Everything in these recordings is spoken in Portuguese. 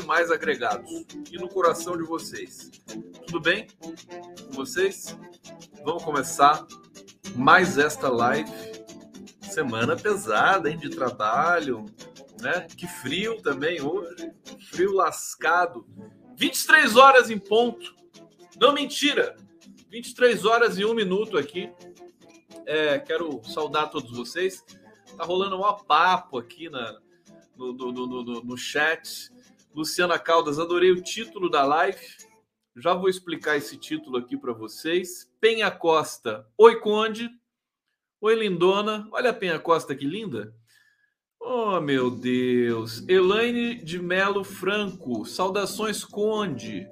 demais agregados. E no coração de vocês. Tudo bem com vocês? Vamos começar mais esta live. Semana pesada, hein, de trabalho, né? Que frio também hoje, frio lascado. 23 horas em ponto. Não mentira. 23 horas e um minuto aqui. É, quero saudar todos vocês. Tá rolando um papo aqui na, no, no, no, no, chat. Luciana Caldas, adorei o título da live. Já vou explicar esse título aqui para vocês. Penha Costa, oi Conde. Oi Lindona. Olha a Penha Costa que linda. Oh, meu Deus. Elaine de Melo Franco. Saudações, Conde.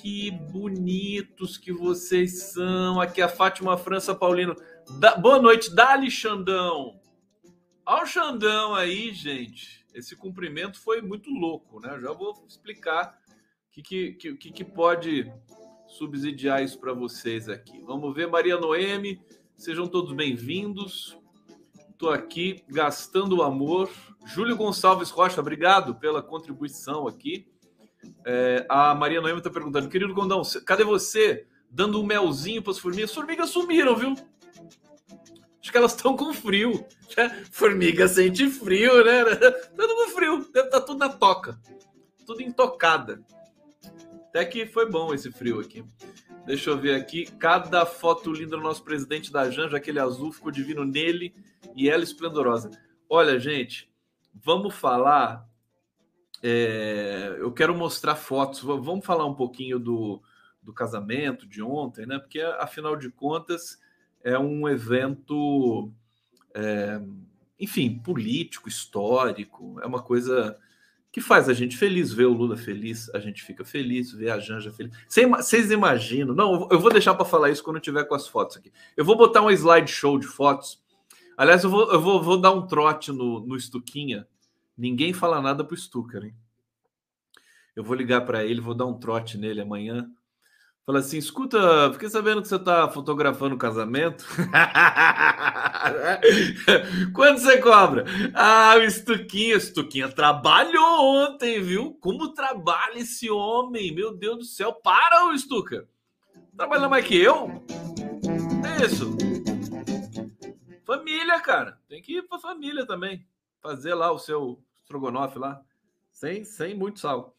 Que bonitos que vocês são. Aqui a Fátima França Paulino. Da... Boa noite, Dali Xandão. Olha o Xandão aí, gente. Esse cumprimento foi muito louco, né? Já vou explicar o que, que, que, que pode subsidiar isso para vocês aqui. Vamos ver, Maria Noemi. Sejam todos bem-vindos. Estou aqui gastando o amor. Júlio Gonçalves Rocha, obrigado pela contribuição aqui. É, a Maria Noemi está perguntando, querido Gondão, cadê você dando um melzinho para as formigas? As formigas sumiram, viu? Acho que elas estão com frio. Formiga sente frio, né? Tudo com frio. Tá tudo na toca. Tudo intocada. Até que foi bom esse frio aqui. Deixa eu ver aqui. Cada foto linda do nosso presidente da Janja, aquele azul ficou divino nele e ela esplendorosa. Olha, gente, vamos falar. É, eu quero mostrar fotos. Vamos falar um pouquinho do, do casamento de ontem, né? Porque afinal de contas é um evento, é, enfim, político, histórico. É uma coisa que faz a gente feliz, ver o Lula feliz, a gente fica feliz, ver a Janja feliz. Vocês imaginam? Não, eu vou deixar para falar isso quando eu tiver com as fotos aqui. Eu vou botar um slideshow de fotos Aliás, eu vou, eu vou, vou dar um trote no, no Stuquinha. Ninguém fala nada pro Stucker, hein? Eu vou ligar para ele, vou dar um trote nele amanhã. Fala assim: escuta, fiquei sabendo que você está fotografando o casamento. Quanto você cobra? Ah, o Stuquinha, Stuquinha trabalhou ontem, viu? Como trabalha esse homem? Meu Deus do céu, para o Stuca. Trabalha mais que eu? É isso. Família, cara. Tem que ir pra família também. Fazer lá o seu estrogonofe lá. Sem, sem muito sal.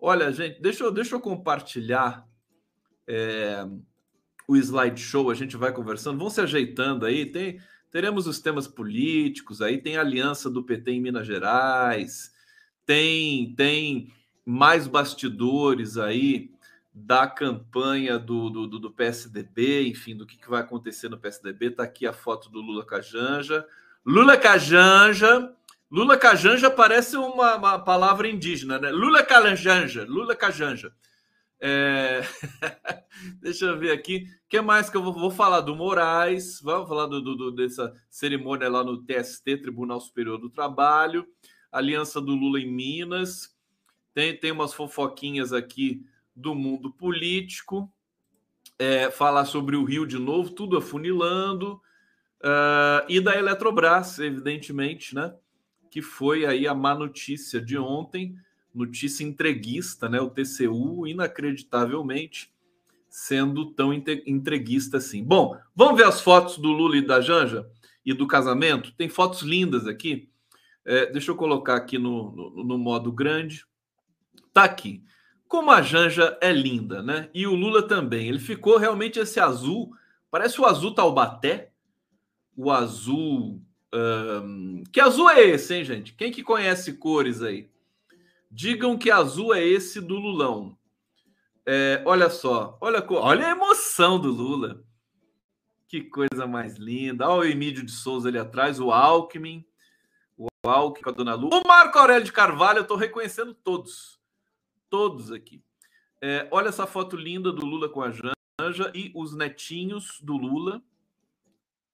Olha, gente, deixa eu, deixa eu compartilhar é, o slideshow. A gente vai conversando. Vão se ajeitando aí. Tem, teremos os temas políticos aí. Tem aliança do PT em Minas Gerais. Tem, tem mais bastidores aí da campanha do, do, do, PSDB, enfim, do que, que vai acontecer no PSDB. Está aqui a foto do Lula Cajanja. Lula Cajanja. Lula Cajanja parece uma, uma palavra indígena, né? Lula Cajanja. Lula Cajanja. É... Deixa eu ver aqui. O que mais que eu vou, vou falar do Moraes? Vamos falar do, do, dessa cerimônia lá no TST, Tribunal Superior do Trabalho. Aliança do Lula em Minas. Tem, tem umas fofoquinhas aqui do mundo político, é, falar sobre o Rio de novo, tudo afunilando, uh, e da Eletrobras, evidentemente, né? Que foi aí a má notícia de ontem, notícia entreguista, né? O TCU, inacreditavelmente, sendo tão entreguista assim. Bom, vamos ver as fotos do Lula e da Janja e do casamento? Tem fotos lindas aqui. É, deixa eu colocar aqui no, no, no modo grande. Tá aqui. Como a Janja é linda, né? E o Lula também. Ele ficou realmente esse azul, parece o azul Taubaté, o azul. Que azul é esse, hein, gente? Quem que conhece cores aí? Digam que azul é esse do Lulão. É, olha só, olha, olha a emoção do Lula. Que coisa mais linda. Olha o Emílio de Souza ali atrás, o Alckmin, o Alckmin com a Dona Lu. O Marco Aurélio de Carvalho, eu estou reconhecendo todos todos aqui. É, olha essa foto linda do Lula com a Janja e os netinhos do Lula.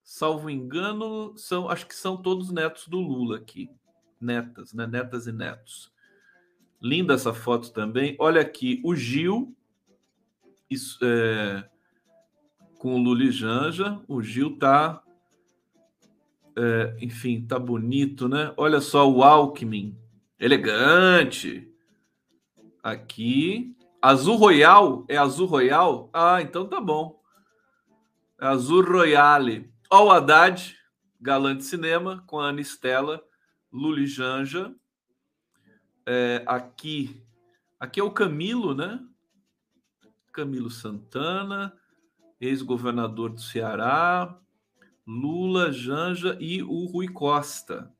Salvo engano, são, acho que são todos netos do Lula aqui. Netas, né? Netas e netos. Linda essa foto também. Olha aqui, o Gil, isso, é, com o Lula e Janja. O Gil tá. É, enfim, tá bonito, né? Olha só o Alckmin. Elegante. Aqui. Azul Royal. É azul Royal? Ah, então tá bom. Azul Royale. Ó o Haddad, galã de cinema, com a Ana Estela, Luli Janja. É, aqui, aqui é o Camilo, né? Camilo Santana, ex-governador do Ceará, Lula, Janja e o Rui Costa.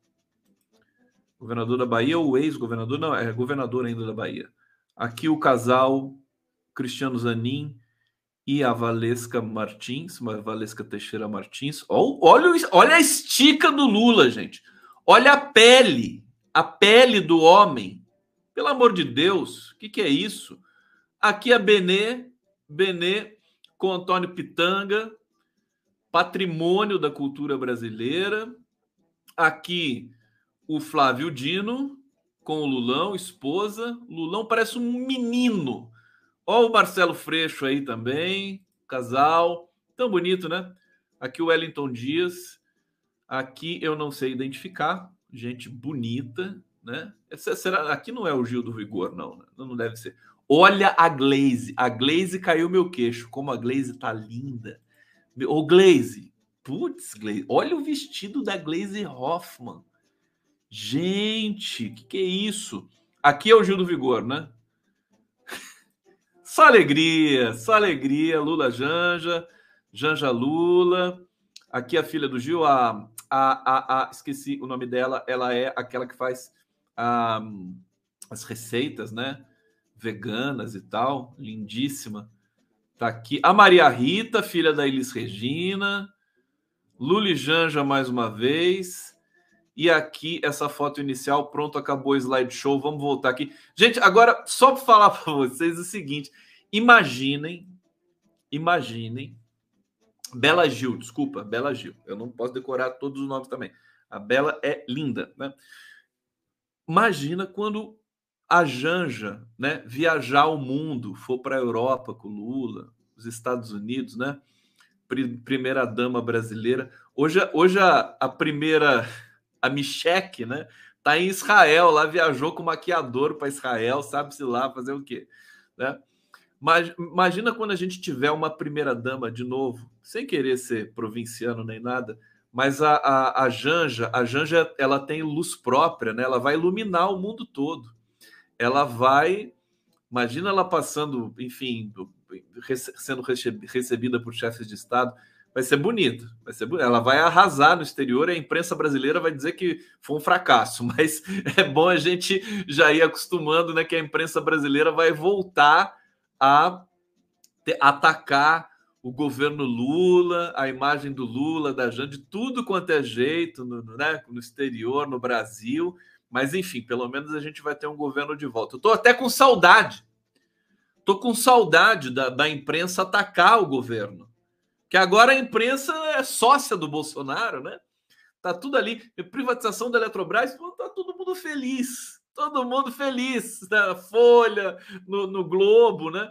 Governador da Bahia ou ex-governador? Não, é governador ainda da Bahia. Aqui o casal Cristiano Zanin e a Valesca Martins, uma Valesca Teixeira Martins. Olha, olha a estica do Lula, gente. Olha a pele, a pele do homem. Pelo amor de Deus, o que, que é isso? Aqui a Benê, Benê com Antônio Pitanga, patrimônio da cultura brasileira. Aqui o Flávio Dino com o Lulão, esposa. Lulão parece um menino Ó, o Marcelo Freixo aí também, casal, tão bonito, né? Aqui o Wellington Dias, aqui eu não sei identificar, gente bonita, né? Essa, será, aqui não é o Gil do Vigor, não, né? não deve ser. Olha a Glaze, a Glaze caiu meu queixo, como a Glaze tá linda. Ô Glaze, putz, Glaze, olha o vestido da Glaze Hoffman. Gente, que que é isso? Aqui é o Gil do Vigor, né? Só alegria, só alegria. Lula Janja, Janja Lula. Aqui a filha do Gil, a, a, a, a esqueci o nome dela, ela é aquela que faz a, as receitas, né? Veganas e tal, lindíssima. Tá aqui. A Maria Rita, filha da Elis Regina. Luli Janja mais uma vez. E aqui essa foto inicial, pronto, acabou o slideshow. Vamos voltar aqui. Gente, agora só para falar para vocês o seguinte: imaginem, imaginem, Bela Gil, desculpa, Bela Gil. Eu não posso decorar todos os nomes também. A Bela é linda, né? Imagina quando a Janja, né, viajar o mundo, for para a Europa com Lula, os Estados Unidos, né? Primeira dama brasileira. Hoje, hoje a, a primeira a Michek, né? Tá em Israel, lá viajou com maquiador para Israel, sabe-se lá fazer o quê, né? Mas imagina quando a gente tiver uma primeira dama de novo, sem querer ser provinciano nem nada, mas a, a, a Janja, a Janja, ela tem luz própria, né? Ela vai iluminar o mundo todo. Ela vai, imagina ela passando, enfim, sendo recebida por chefes de estado vai ser bonito, vai ser bonito. Ela vai arrasar no exterior a imprensa brasileira vai dizer que foi um fracasso, mas é bom a gente já ir acostumando, né, que a imprensa brasileira vai voltar a atacar o governo Lula, a imagem do Lula, da Jane, de tudo quanto é jeito, no, né, no exterior, no Brasil. Mas, enfim, pelo menos a gente vai ter um governo de volta. Eu estou até com saudade. Estou com saudade da, da imprensa atacar o governo que agora a imprensa é sócia do Bolsonaro, né? Tá tudo ali. Privatização da Eletrobras, tá todo mundo feliz. Todo mundo feliz. Na né? Folha, no, no Globo, né?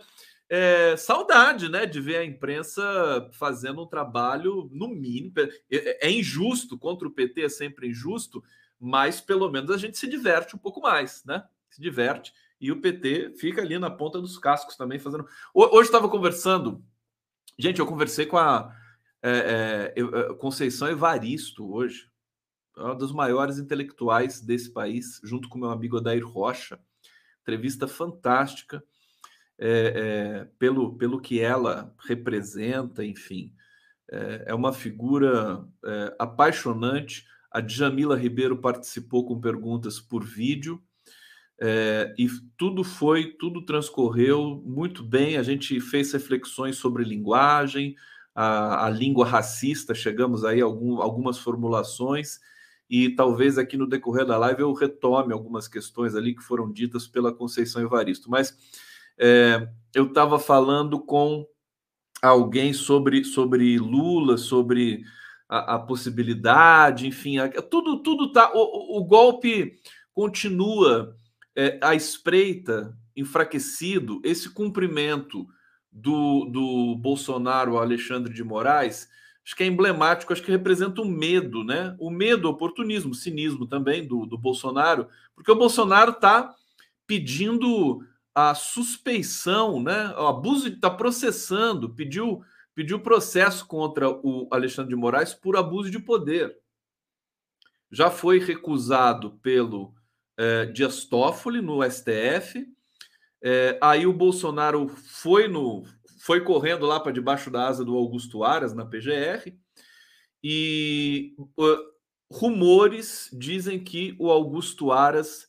É, saudade, né, de ver a imprensa fazendo um trabalho no mínimo. É, é, injusto, contra o PT é sempre injusto, mas pelo menos a gente se diverte um pouco mais, né? Se diverte. E o PT fica ali na ponta dos cascos também fazendo. Hoje estava conversando Gente, eu conversei com a é, é, Conceição Evaristo hoje, uma das maiores intelectuais desse país, junto com meu amigo Adair Rocha. Entrevista fantástica é, pelo, pelo que ela representa, enfim. É, uma figura apaixonante. A Djamila Ribeiro participou com perguntas por vídeo. É, e tudo foi, tudo transcorreu muito bem. A gente fez reflexões sobre linguagem, a, a língua racista, chegamos aí a algum, algumas formulações, e talvez aqui no decorrer da live eu retome algumas questões ali que foram ditas pela Conceição Evaristo. Mas é, eu estava falando com alguém sobre, sobre Lula, sobre a, a possibilidade, enfim, a, tudo, tudo tá. O, o golpe continua é, à espreita, enfraquecido, esse cumprimento do, do Bolsonaro Alexandre de Moraes, acho que é emblemático, acho que representa o medo, né? O medo, o oportunismo, o cinismo também do, do Bolsonaro, porque o Bolsonaro está pedindo a suspeição, né? O abuso está processando, pediu pediu processo contra o Alexandre de Moraes por abuso de poder. Já foi recusado pelo é, Dias Toffoli no STF. É, aí o Bolsonaro foi no foi correndo lá para debaixo da asa do Augusto Aras na PGR e uh, rumores dizem que o Augusto Aras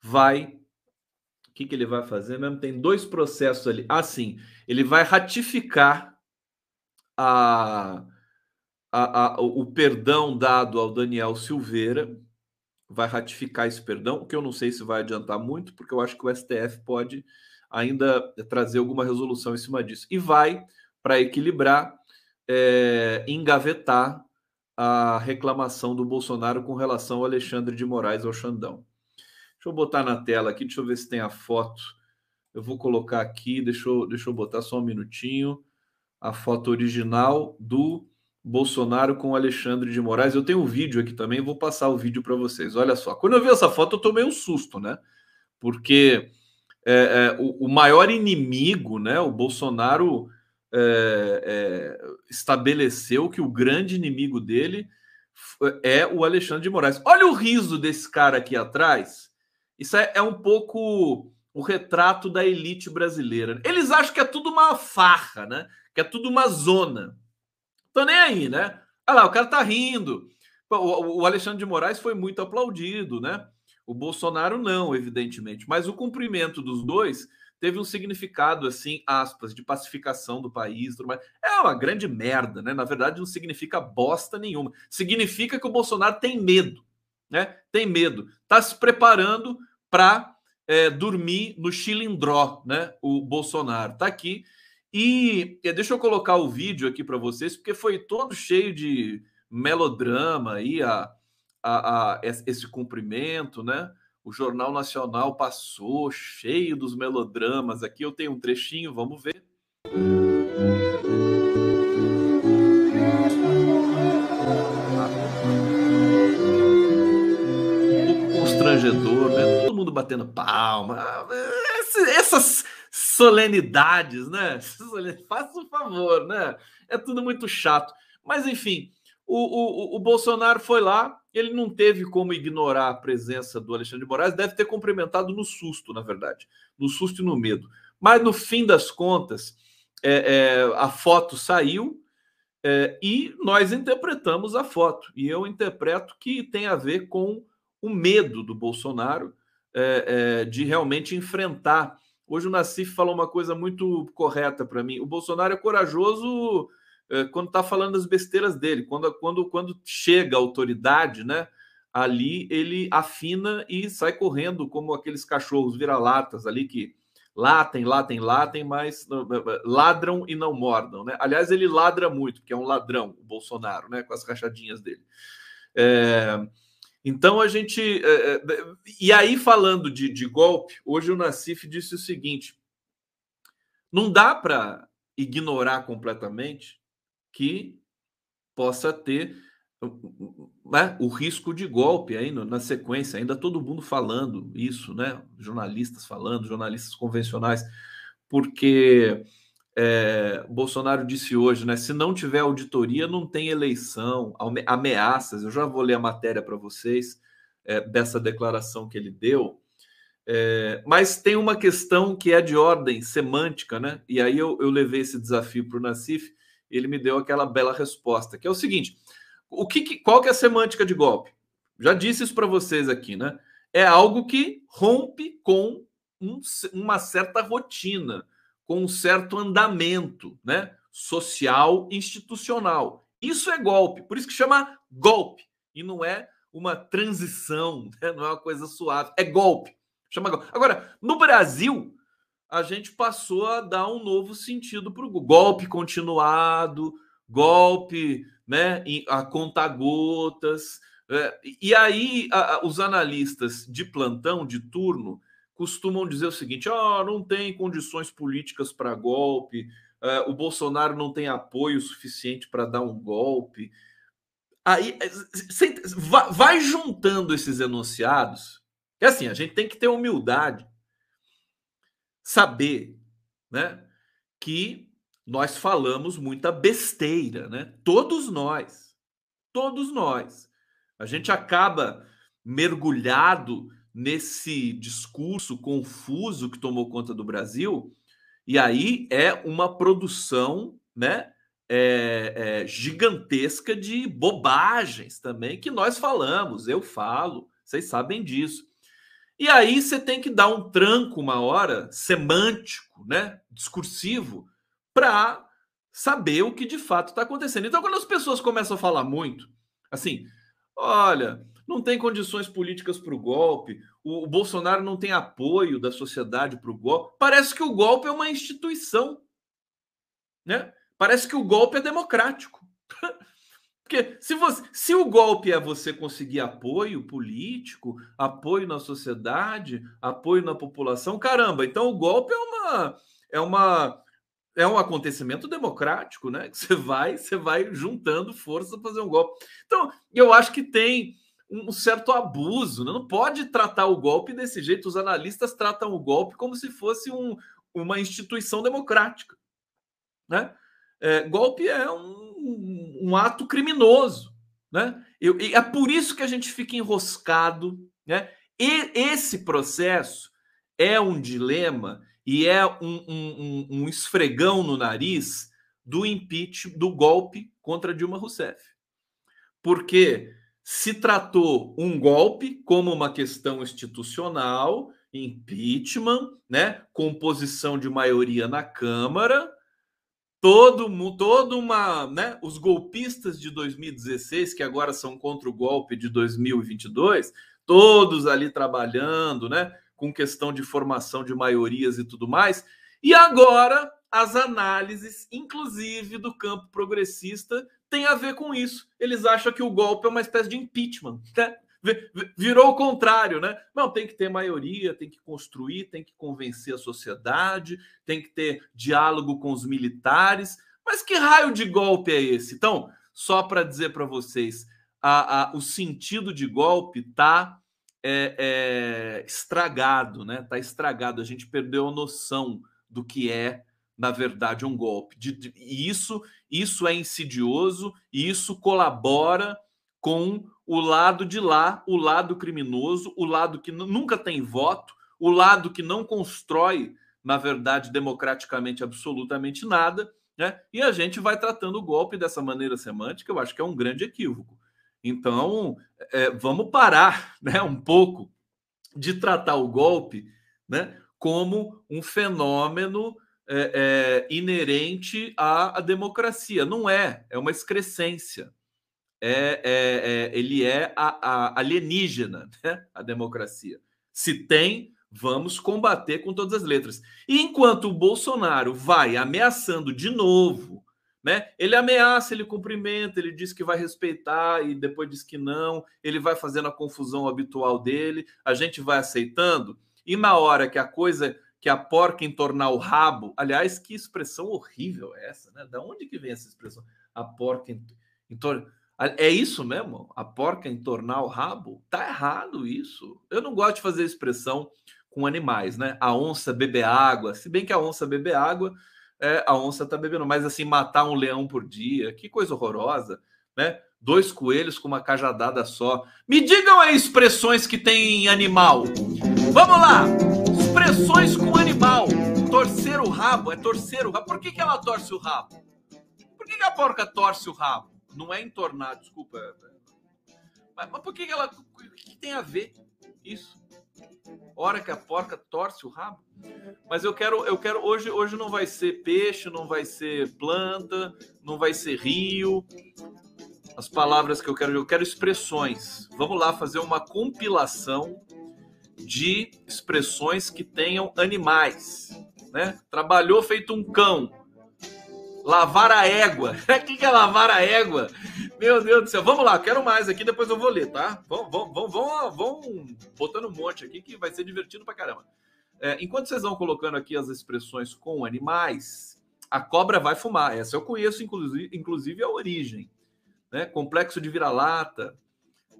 vai o que, que ele vai fazer mesmo? Tem dois processos ali. Ah, sim. Ele vai ratificar a, a, a, o perdão dado ao Daniel Silveira, vai ratificar esse perdão, o que eu não sei se vai adiantar muito, porque eu acho que o STF pode ainda trazer alguma resolução em cima disso. E vai, para equilibrar, é, engavetar a reclamação do Bolsonaro com relação ao Alexandre de Moraes ao Xandão. Deixa eu botar na tela aqui, deixa eu ver se tem a foto. Eu vou colocar aqui, deixa eu, deixa eu botar só um minutinho. A foto original do Bolsonaro com Alexandre de Moraes. Eu tenho um vídeo aqui também, vou passar o vídeo para vocês. Olha só, quando eu vi essa foto, eu tomei um susto, né? Porque é, é, o, o, maior inimigo, né? O Bolsonaro é, é estabeleceu que o grande inimigo dele é o Alexandre de Moraes. Olha o riso desse cara aqui atrás. Isso é, é um pouco o retrato da elite brasileira. Eles acham que é tudo uma farra, né? Que é tudo uma zona. Tô nem aí, né? Olha lá, o cara tá rindo. O Alexandre de Moraes foi muito aplaudido, né? O Bolsonaro não, evidentemente. Mas o cumprimento dos dois teve um significado, assim, aspas, de pacificação do país. Tudo mais. É uma grande merda, né? Na verdade, não significa bosta nenhuma. Significa que o Bolsonaro tem medo, né? Tem medo. Tá se preparando para é, dormir no chilindró, né? O Bolsonaro tá aqui e deixa eu colocar o vídeo aqui para vocês, porque foi todo cheio de melodrama aí a, a, a, esse cumprimento, né? O Jornal Nacional passou cheio dos melodramas. Aqui eu tenho um trechinho, vamos ver. Um constrangedor, né? Todo mundo batendo palma. Essas solenidades, né? Faça um favor, né? É tudo muito chato. Mas, enfim, o, o, o Bolsonaro foi lá, ele não teve como ignorar a presença do Alexandre de Moraes, deve ter cumprimentado no susto, na verdade, no susto e no medo. Mas, no fim das contas, é, é, a foto saiu é, e nós interpretamos a foto. E eu interpreto que tem a ver com o medo do Bolsonaro é, é, de realmente enfrentar Hoje o Nassif falou uma coisa muito correta para mim. O Bolsonaro é corajoso quando está falando as besteiras dele. Quando, quando, quando chega a autoridade, né? Ali ele afina e sai correndo como aqueles cachorros vira-latas ali que latem, latem, latem, mas ladram e não mordam, né? Aliás, ele ladra muito, porque é um ladrão, o Bolsonaro, né? Com as rachadinhas dele. É... Então a gente. É, e aí, falando de, de, golpe, hoje o Nassif disse o seguinte: não dá para ignorar completamente que possa ter né, o risco de golpe aí na sequência, ainda todo mundo falando isso, né? Jornalistas falando, jornalistas convencionais, porque é, Bolsonaro disse hoje, né? Se não tiver auditoria, não tem eleição, ameaças. Eu já vou ler a matéria para vocês é, dessa declaração que ele deu. É, mas tem uma questão que é de ordem semântica, né? E aí eu, eu levei esse desafio para o Nassif, ele me deu aquela bela resposta, que é o seguinte: o que, qual que é a semântica de golpe? Já disse isso para vocês aqui, né? É algo que rompe com um, uma certa rotina com um certo andamento né, social institucional. Isso é golpe, por isso que chama golpe, e não é uma transição, né, não é uma coisa suave, é golpe. Chama golpe. Agora, no Brasil, a gente passou a dar um novo sentido para o golpe continuado, golpe né, a conta-gotas. É, e aí, a, os analistas de plantão, de turno, costumam dizer o seguinte: oh, não tem condições políticas para golpe, uh, o Bolsonaro não tem apoio suficiente para dar um golpe. Aí vai juntando esses enunciados. É assim, a gente tem que ter humildade, saber, né, que nós falamos muita besteira, né? Todos nós, todos nós. A gente acaba mergulhado nesse discurso confuso que tomou conta do Brasil, e aí é uma produção, né? É, é, gigantesca de bobagens também que nós falamos, eu falo, vocês sabem disso. E aí você tem que dar um tranco uma hora semântico, né, discursivo, para saber o que de fato está acontecendo. Então, quando as pessoas começam a falar muito, assim, olha, não tem condições políticas para o golpe, o Bolsonaro não tem apoio da sociedade para o golpe. Parece que o golpe é uma instituição, né? Parece que o golpe é democrático. Porque se, você, se o golpe é você conseguir apoio político, apoio na sociedade, apoio na população, caramba, então o golpe é uma é uma é um acontecimento democrático, né? Que você vai, você vai juntando força para fazer um golpe. Então, eu acho que tem um certo abuso. Né? Não pode tratar o golpe desse jeito. Os analistas tratam o golpe como se fosse um, uma instituição democrática. Né? É, golpe é um, um, ato criminoso. Né? Eu, é por isso que a gente fica enroscado. Né? E esse processo é um dilema e é um, um, um esfregão no nariz do impeachment, do golpe contra Dilma Rousseff. Porque se tratou um golpe como uma questão institucional, impeachment, né, composição de maioria na Câmara, todo todo uma, né, os golpistas de 2016 que agora são contra o golpe de 2022, todos ali trabalhando, né, com questão de formação de maiorias e tudo mais. E agora as análises, inclusive do campo progressista, tem a ver com isso. Eles acham que o golpe é uma espécie de impeachment. Né? Virou o contrário, né? Não, tem que ter maioria, tem que construir, tem que convencer a sociedade, tem que ter diálogo com os militares. Mas que raio de golpe é esse? Então, só para dizer para vocês, a, a, o sentido de golpe tá é, é, estragado, né? Tá estragado. A gente perdeu a noção do que é na verdade, um golpe. De, de, e isso, isso é insidioso e isso colabora com o lado de lá, o lado criminoso, o lado que nunca tem voto, o lado que não constrói, na verdade, democraticamente absolutamente nada, né? E a gente vai tratando o golpe dessa maneira semântica, eu acho que é um grande equívoco. Então, é, vamos parar, né, um pouco de tratar o golpe, né, como um fenômeno é, é, inerente à, à, democracia. Não é, é uma excrescência. É, é, é ele é a, a alienígena, né? a democracia. Se tem, vamos combater com todas as letras. E enquanto o Bolsonaro vai ameaçando de novo, né? Ele ameaça, ele cumprimenta, ele diz que vai respeitar e depois diz que não, ele vai fazendo a confusão habitual dele, a gente vai aceitando, e na hora que a coisa que a porca entornar o rabo. Aliás, que expressão horrível é essa, né? Da onde que vem essa expressão? A porca entornar. É isso mesmo? A porca entornar o rabo? Tá errado isso. Eu não gosto de fazer expressão com animais, né? A onça beber água. Se bem que a onça beber água, é, a onça tá bebendo. Mas assim, matar um leão por dia, que coisa horrorosa, né? Dois coelhos com uma cajadada só. Me digam aí expressões que tem animal. Vamos lá! Expressões com animal. Torcer o rabo é torcer o rabo. Por que, que ela torce o rabo? Por que, que a porca torce o rabo? Não é entornar, desculpa. Mas, mas por que, ela. O que tem a ver isso? Hora que a porca torce o rabo? Mas eu quero, eu quero hoje, hoje não vai ser peixe, não vai ser planta, não vai ser rio. As palavras que eu quero, eu quero expressões. Vamos lá fazer uma compilação de expressões que tenham animais, né? Trabalhou feito um cão. Lavar a égua. O que é lavar a égua? Meu Deus do céu. Vamos lá, quero mais aqui, depois eu vou ler, tá? Vamos, vamos, vamos, vamos, vamos botando um monte aqui que vai ser divertido pra caramba. É, enquanto vocês vão colocando aqui as expressões com animais, a cobra vai fumar. Essa eu conheço, inclusive, inclusive a origem. Né? Complexo de vira-lata.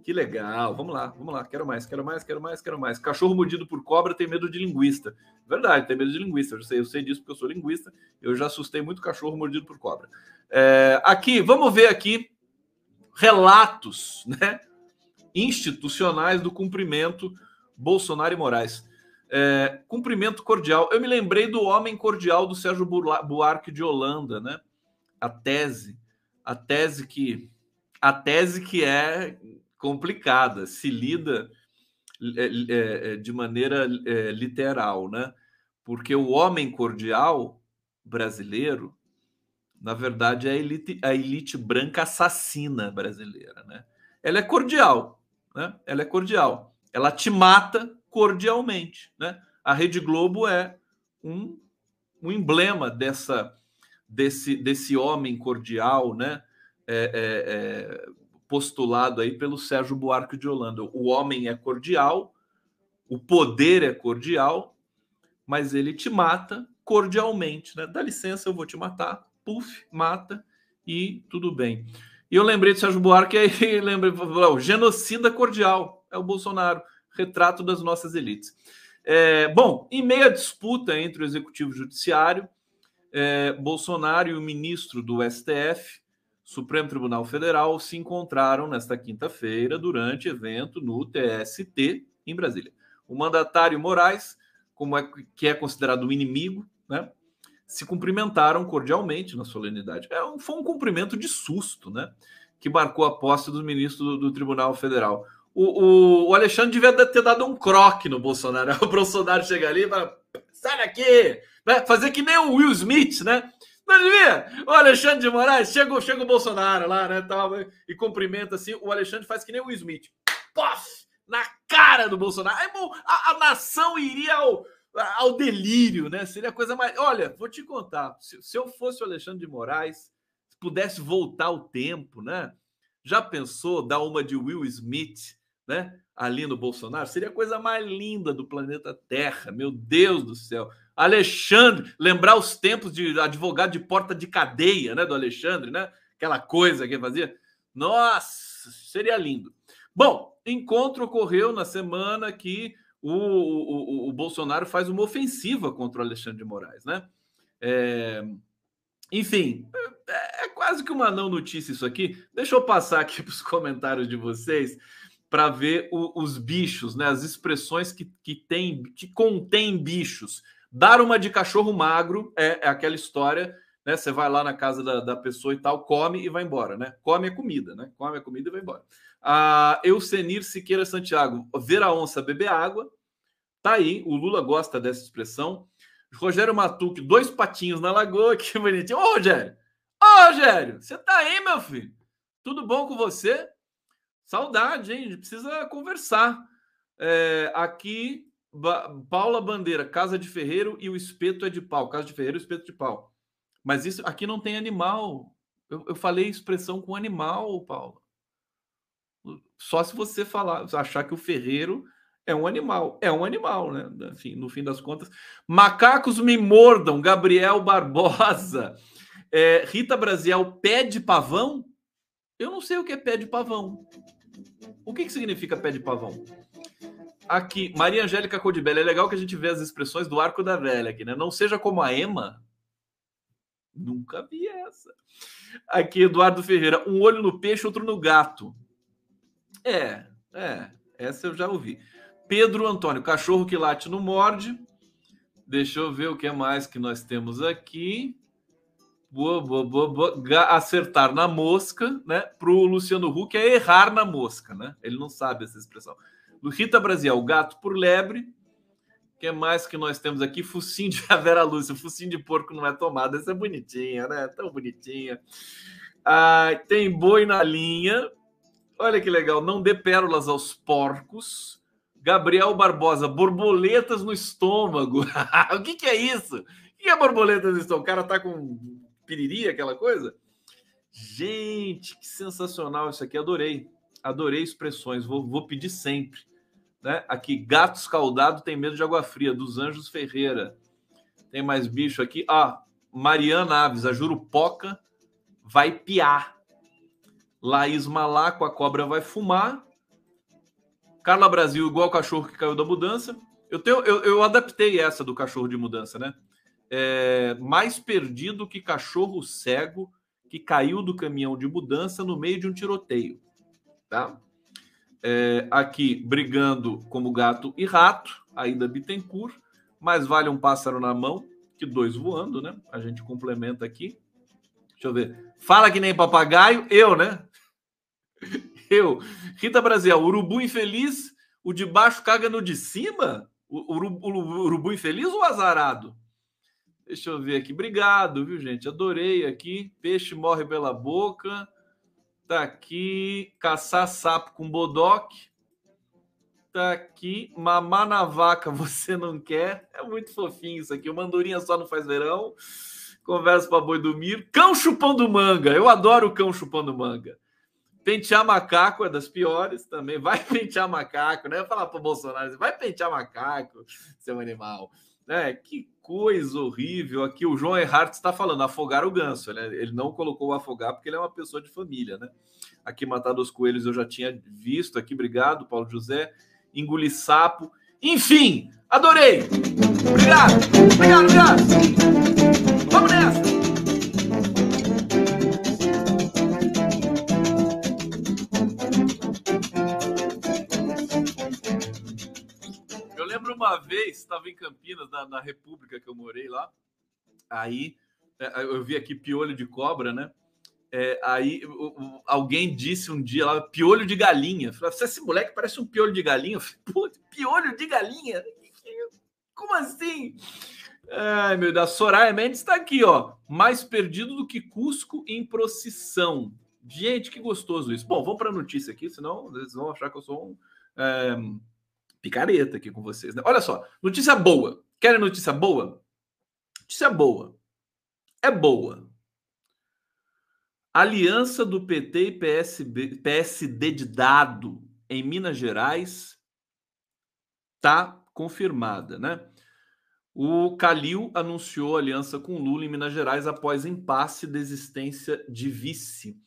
Que legal. Vamos lá, vamos lá. Quero mais, quero mais, quero mais, quero mais. Cachorro mordido por cobra tem medo de linguista. Verdade, tem medo de linguista. Eu sei, eu sei disso porque eu sou linguista. Eu já assustei muito cachorro mordido por cobra. É, aqui, vamos ver aqui relatos, né? institucionais do cumprimento Bolsonaro e Moraes. É, cumprimento cordial. Eu me lembrei do homem cordial do Sérgio Buarque de Holanda, né? A tese, a tese que a tese que é complicada, se lida é, é, é de maneira é, literal, né? Porque o homem cordial brasileiro, na verdade, é a elite, a elite branca assassina brasileira, né? Ela é cordial, né? Ela é cordial. Ela te mata cordialmente, né? A Rede Globo é um, um emblema dessa desse desse homem cordial, né? É, é, é, postulado aí pelo Sérgio Buarque de Holanda. O homem é cordial, o poder é cordial, mas ele te mata cordialmente, né? Dá licença, eu vou te matar. Puf, mata e tudo bem. E eu lembrei de Sérgio Buarque, aí lembrei, o genocida cordial é o Bolsonaro, retrato das nossas elites. É, bom, em meio à disputa entre o Executivo e o Judiciário, é, Bolsonaro e o ministro do STF, Supremo Tribunal Federal, se encontraram nesta quinta-feira durante evento no TST em Brasília. O mandatário Moraes, como é que é considerado o inimigo, né? se cumprimentaram cordialmente na solenidade. É um, foi um cumprimento de susto, né? Que marcou a posse dos ministros do, do Tribunal Federal. O, o, o, Alexandre devia ter dado um croque no Bolsonaro. O Bolsonaro chega ali e fala: sai daqui! Né? Fazer que nem o Will Smith, né? Não? O Alexandre de Moraes, chega, chega o Bolsonaro lá, né? Tal, e cumprimenta assim. O Alexandre faz que nem o Smith. Pof! Na cara do Bolsonaro. Aí, bom, a, a nação iria ao ao delírio, né? Seria a coisa mais. Olha, vou te contar. Se, se eu fosse o Alexandre de Moraes, se pudesse voltar o tempo, né? Já pensou dar uma de Will Smith, né? Ali no Bolsonaro? Seria a coisa mais linda do planeta Terra. Meu Deus do céu. Alexandre, lembrar os tempos de advogado de porta de cadeia, né? Do Alexandre, né? Aquela coisa que fazia. Nossa, seria lindo. Bom, encontro ocorreu na semana que o, o, o, Bolsonaro faz uma ofensiva contra o Alexandre de Moraes, né? É, enfim, é, é, quase que uma não notícia isso aqui. Deixa eu passar aqui para os comentários de vocês para ver o, os bichos, né? As expressões que, que tem, que contém bichos. Dar uma de cachorro magro é, é aquela história, né? Você vai lá na casa da, da pessoa e tal, come e vai embora, né? Come a comida, né? Come a comida e vai embora. A Eucenir Siqueira Santiago, ver a onça beber água. Tá aí, o Lula gosta dessa expressão. Rogério Matuque, dois patinhos na lagoa, que bonitinho. Ô, Rogério! Ô, Rogério! Você tá aí, meu filho? Tudo bom com você? Saudade, hein? A gente precisa conversar. É, aqui, ba Paula Bandeira, Casa de Ferreiro e o espeto é de pau. Casa de Ferreiro e espeto de pau. Mas isso aqui não tem animal. Eu, eu falei expressão com animal, Paula. Só se você falar, achar que o ferreiro é um animal. É um animal, né? Enfim, no fim das contas. Macacos me mordam, Gabriel Barbosa. É, Rita Brasiel, pé de pavão? Eu não sei o que é pé de pavão. O que, que significa pé de pavão? Aqui, Maria Angélica Codibelli. É legal que a gente vê as expressões do arco da velha aqui, né? Não seja como a Ema. Nunca vi essa. Aqui, Eduardo Ferreira. Um olho no peixe, outro no gato. É, é, essa eu já ouvi. Pedro Antônio, cachorro que late no morde. Deixa eu ver o que mais que nós temos aqui. Boa, boa, boa, boa. Acertar na mosca, né? Para o Luciano Huck é errar na mosca, né? Ele não sabe essa expressão. Rita Brasil, gato por lebre. O que mais que nós temos aqui? Focinho de a Vera Lúcia. Focinho de porco não é tomada. Essa é bonitinha, né? Tão bonitinha. Ah, tem boi na linha. Olha que legal, não dê pérolas aos porcos. Gabriel Barbosa, borboletas no estômago. o que, que, é isso? O que é borboletas no estômago? O cara tá com piriri, aquela coisa? Gente, que sensacional isso aqui. Adorei. Adorei expressões. Vou, vou pedir sempre Né? Aqui, gato escaldado tem medo de água fria, dos Anjos Ferreira. Tem mais bicho aqui. Ah, Mariana Aves, a Jurupoca vai piar. Laís Malaco, a cobra vai fumar. Carla Brasil, igual o cachorro que caiu da mudança. Eu, tenho, eu, eu adaptei essa do cachorro de mudança, né? É, mais perdido que cachorro cego que caiu do caminhão de mudança no meio de um tiroteio. Tá? É, aqui, brigando como gato e rato, ainda Bittencourt. Mais vale um pássaro na mão que dois voando, né? A gente complementa aqui. Deixa eu ver. Fala que nem papagaio, eu, né? Eu. Rita Brasil, urubu infeliz, o de baixo caga no de cima? O urubu, urubu infeliz ou azarado? Deixa eu ver aqui. Obrigado, viu, gente? Adorei aqui. Peixe morre pela boca. Tá aqui. Caçar sapo com bodoque. Tá aqui. Mamar na vaca você não quer. É muito fofinho isso aqui. O mandurinha só não faz verão. Conversa para boi dormir. Cão chupando manga. Eu adoro o cão chupando manga. Pentear macaco é das piores também. Vai pentear macaco, né? Falar para Bolsonaro, vai pentear macaco, seu animal. É, que coisa horrível. Aqui o João Erhardt está falando, afogar o ganso. Né? Ele não colocou o afogar porque ele é uma pessoa de família, né? Aqui matar dos coelhos eu já tinha visto aqui. Obrigado, Paulo José. Engolir sapo. Enfim, adorei. Obrigado. Obrigado, obrigado. Vamos nessa. Uma vez, estava em Campinas, na, na, República que eu morei lá. Aí é, eu vi aqui piolho de cobra, né? É, aí alguém disse um dia lá, piolho de galinha. Falei, esse moleque parece um piolho de galinha. Eu falei, Pô, piolho de galinha? Como assim? Ai, meu Deus, Soraya Mendes está aqui, ó. Mais perdido do que Cusco em procissão. Gente, que gostoso isso. Bom, vamos para a notícia aqui, senão eles vão achar que eu sou um. É, picareta aqui com vocês. Né? Olha só, notícia boa. Querem notícia boa? Notícia boa. É boa. Aliança do PT e PSB, PSD de dado em Minas Gerais está confirmada, né? O Calil anunciou aliança com Lula em Minas Gerais após impasse e desistência de vice.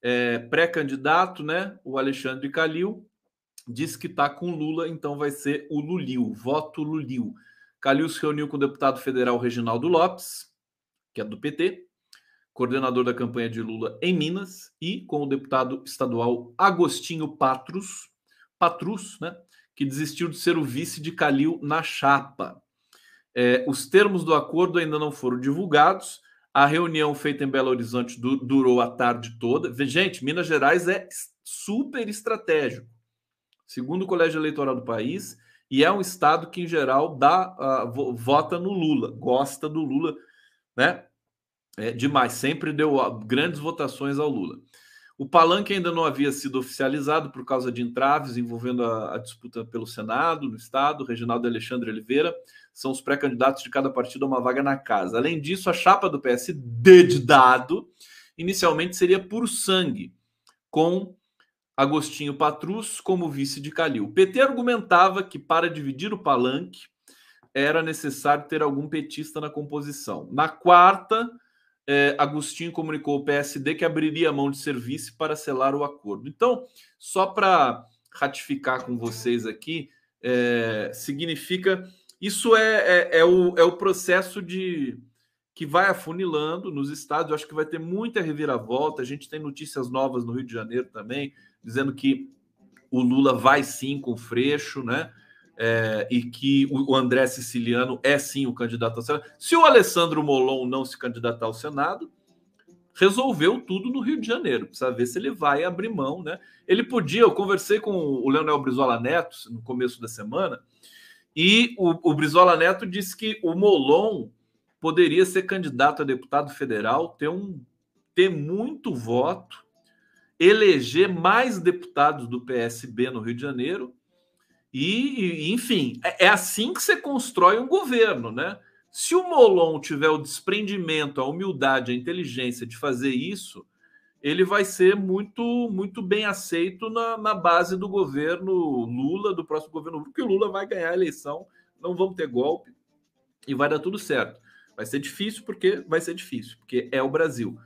É, Pré-candidato, né? O Alexandre Calil diz que está com Lula, então vai ser o Lulil, voto Lulil. Calil se reuniu com o deputado federal Reginaldo Lopes, que é do PT, coordenador da campanha de Lula em Minas, e com o deputado estadual Agostinho Patrus, Patrus, né, que desistiu de ser o vice de Calil na chapa. É, os termos do acordo ainda não foram divulgados. A reunião feita em Belo Horizonte du durou a tarde toda. Gente, Minas Gerais é super estratégico segundo o colégio eleitoral do país, e é um estado que, em geral, dá, uh, vota no Lula, gosta do Lula, né? É, demais, sempre deu grandes votações ao Lula. O palanque ainda não havia sido oficializado por causa de entraves envolvendo a, a disputa pelo Senado, no Estado. Reginaldo Alexandre Oliveira são os pré-candidatos de cada partido a uma vaga na casa. Além disso, a chapa do PSD de dado inicialmente seria por sangue, com Agostinho Patrus como vice de Calil. O PT argumentava que para dividir o palanque era necessário ter algum petista na composição. Na quarta, eh, Agostinho comunicou ao PSD que abriria a mão de ser vice para selar o acordo. Então, só para ratificar com vocês aqui, eh, significa. Isso é, é, é, o, é o processo de que vai afunilando nos estados. Eu acho que vai ter muita reviravolta. A gente tem notícias novas no Rio de Janeiro também dizendo que o Lula vai sim com Freixo, né? É, e que o André Siciliano é sim o candidato ao Senado. Se o Alessandro Molon não se candidatar ao Senado, resolveu tudo no Rio de Janeiro. Precisa ver se ele vai abrir mão, né? Ele podia, eu conversei com o Leonel Brizola Neto no começo da semana, e o, o Brizola Neto disse que o Molon poderia ser candidato a deputado federal, ter um ter muito voto eleger mais deputados do PSB no Rio de Janeiro. E, enfim, é, é assim que você constrói um governo, né? Se o Molon tiver o desprendimento, a humildade, a inteligência de fazer isso, ele vai ser muito muito bem aceito na, na base do governo Lula, do próximo governo Lula, porque o Lula vai ganhar a eleição, não vamos ter golpe e vai dar tudo certo. Vai ser difícil porque vai ser difícil, porque é o Brasil.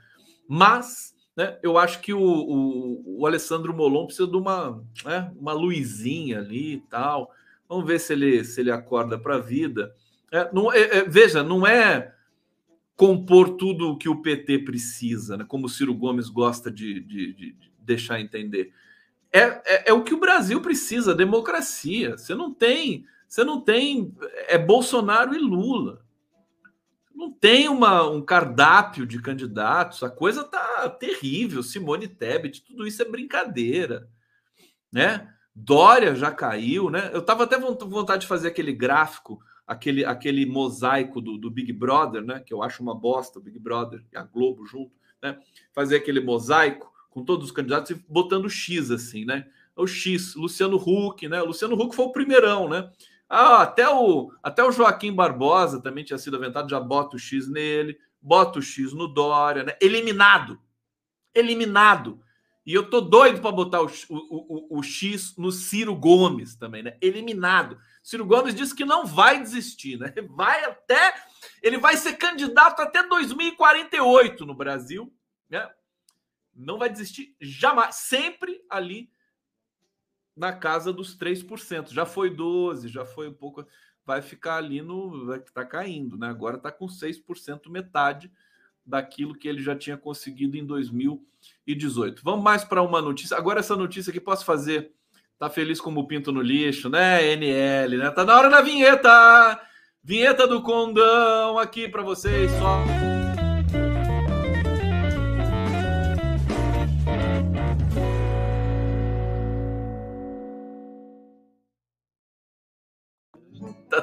Mas né, eu acho que o, o, o Alessandro Molon precisa de uma, né, uma luzinha ali e tal. Vamos ver se ele, se ele acorda para a vida. É, não, é, é, veja, não é compor tudo o que o PT precisa, né? como o Ciro Gomes gosta de, de, de deixar entender. É, é, é, o que o Brasil precisa, democracia. Você não tem, você não tem é Bolsonaro e Lula. Não tem uma, um cardápio de candidatos. A coisa tá terrível. Simone Tebet, tudo isso é brincadeira, né? Dória já caiu, né? Eu tava até vontade de fazer aquele gráfico aquele, aquele mosaico do, do Big Brother, né? Que eu acho uma bosta, o Big Brother e a Globo junto, né? Fazer aquele mosaico com todos os candidatos e botando X assim, né? O X, Luciano Huck, né? O Luciano Huck foi o primeirão, né? Ah, até o, até o Joaquim Barbosa também tinha sido aventado, já bota o X nele, bota o X no Dória, né? Eliminado. Eliminado. E eu tô doido para botar o, o, o, o, X no Ciro Gomes também, né? Eliminado. Ciro Gomes disse que não vai desistir, né? Vai até. Ele vai ser candidato até 2048 no Brasil, né? Não vai desistir jamais. Sempre ali na casa dos 3%. Já foi 12%, já foi um pouco. Vai ficar ali no. Vai tá caindo, né? Agora está com 6%, metade daquilo que ele já tinha conseguido em 2018. Vamos mais para uma notícia. Agora, essa notícia que posso fazer Tá feliz como pinto no lixo, né? NL, né? Tá na hora da vinheta! Vinheta do condão aqui para vocês só.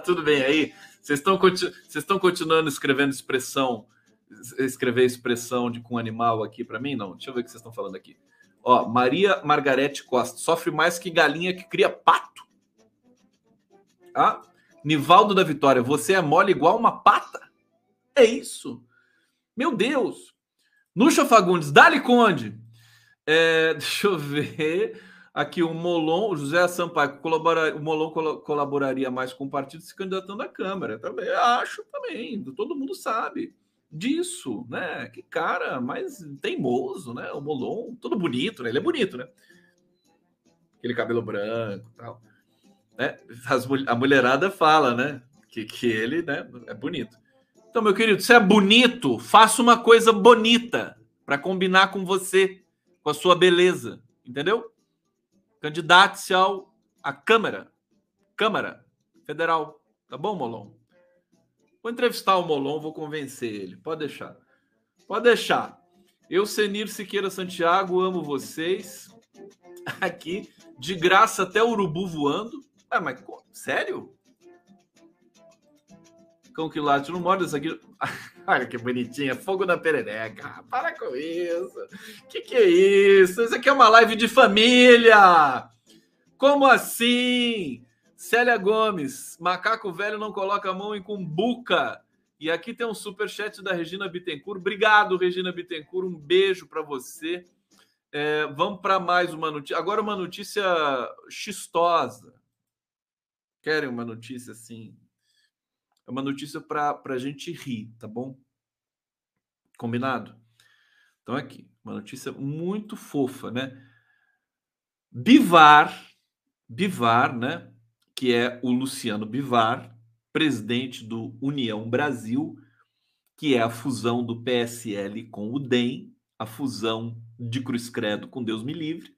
Tudo bem aí? Vocês estão continu... continuando escrevendo expressão, escrever expressão de com animal aqui para mim? Não, deixa eu ver o que vocês estão falando aqui. Ó, Maria Margarete Costa sofre mais que galinha que cria pato. Ah, Nivaldo da Vitória, você é mole igual uma pata? É isso. Meu Deus. Nuxa Fagundes, Dali Conde. É, deixa eu ver. Aqui o Molon, o José Sampaio, colabora, o Molon colaboraria mais com o partido se candidatando à Câmara. Também acho também. Todo mundo sabe disso, né? Que cara mais teimoso, né? O Molon, todo bonito, né? Ele é bonito, né? Aquele cabelo branco tal. Né? As, a mulherada fala, né? Que, que ele né, é bonito. Então, meu querido, se é bonito, faça uma coisa bonita para combinar com você, com a sua beleza, entendeu? Candidate-se ao à Câmara, Câmara Federal, tá bom, Molon? Vou entrevistar o Molon, vou convencer ele. Pode deixar. Pode deixar. Eu, Senir Siqueira Santiago, amo vocês. Aqui, de graça até urubu voando. Ah, mas sério? Cão que late não morde isso aqui. Olha que bonitinha, fogo na perereca. Para com isso. Que que é isso? Isso aqui é uma live de família. Como assim? Célia Gomes, macaco velho não coloca a mão em cumbuca. E aqui tem um super chat da Regina Bittencourt. Obrigado, Regina Bittencourt. Um beijo para você. É, vamos para mais uma notícia. Agora uma notícia chistosa. Querem uma notícia assim? É uma notícia para a gente rir, tá bom? Combinado? Então aqui, uma notícia muito fofa, né? Bivar, Bivar, né? que é o Luciano Bivar, presidente do União Brasil, que é a fusão do PSL com o DEM, a fusão de Cruz Credo com Deus Me Livre.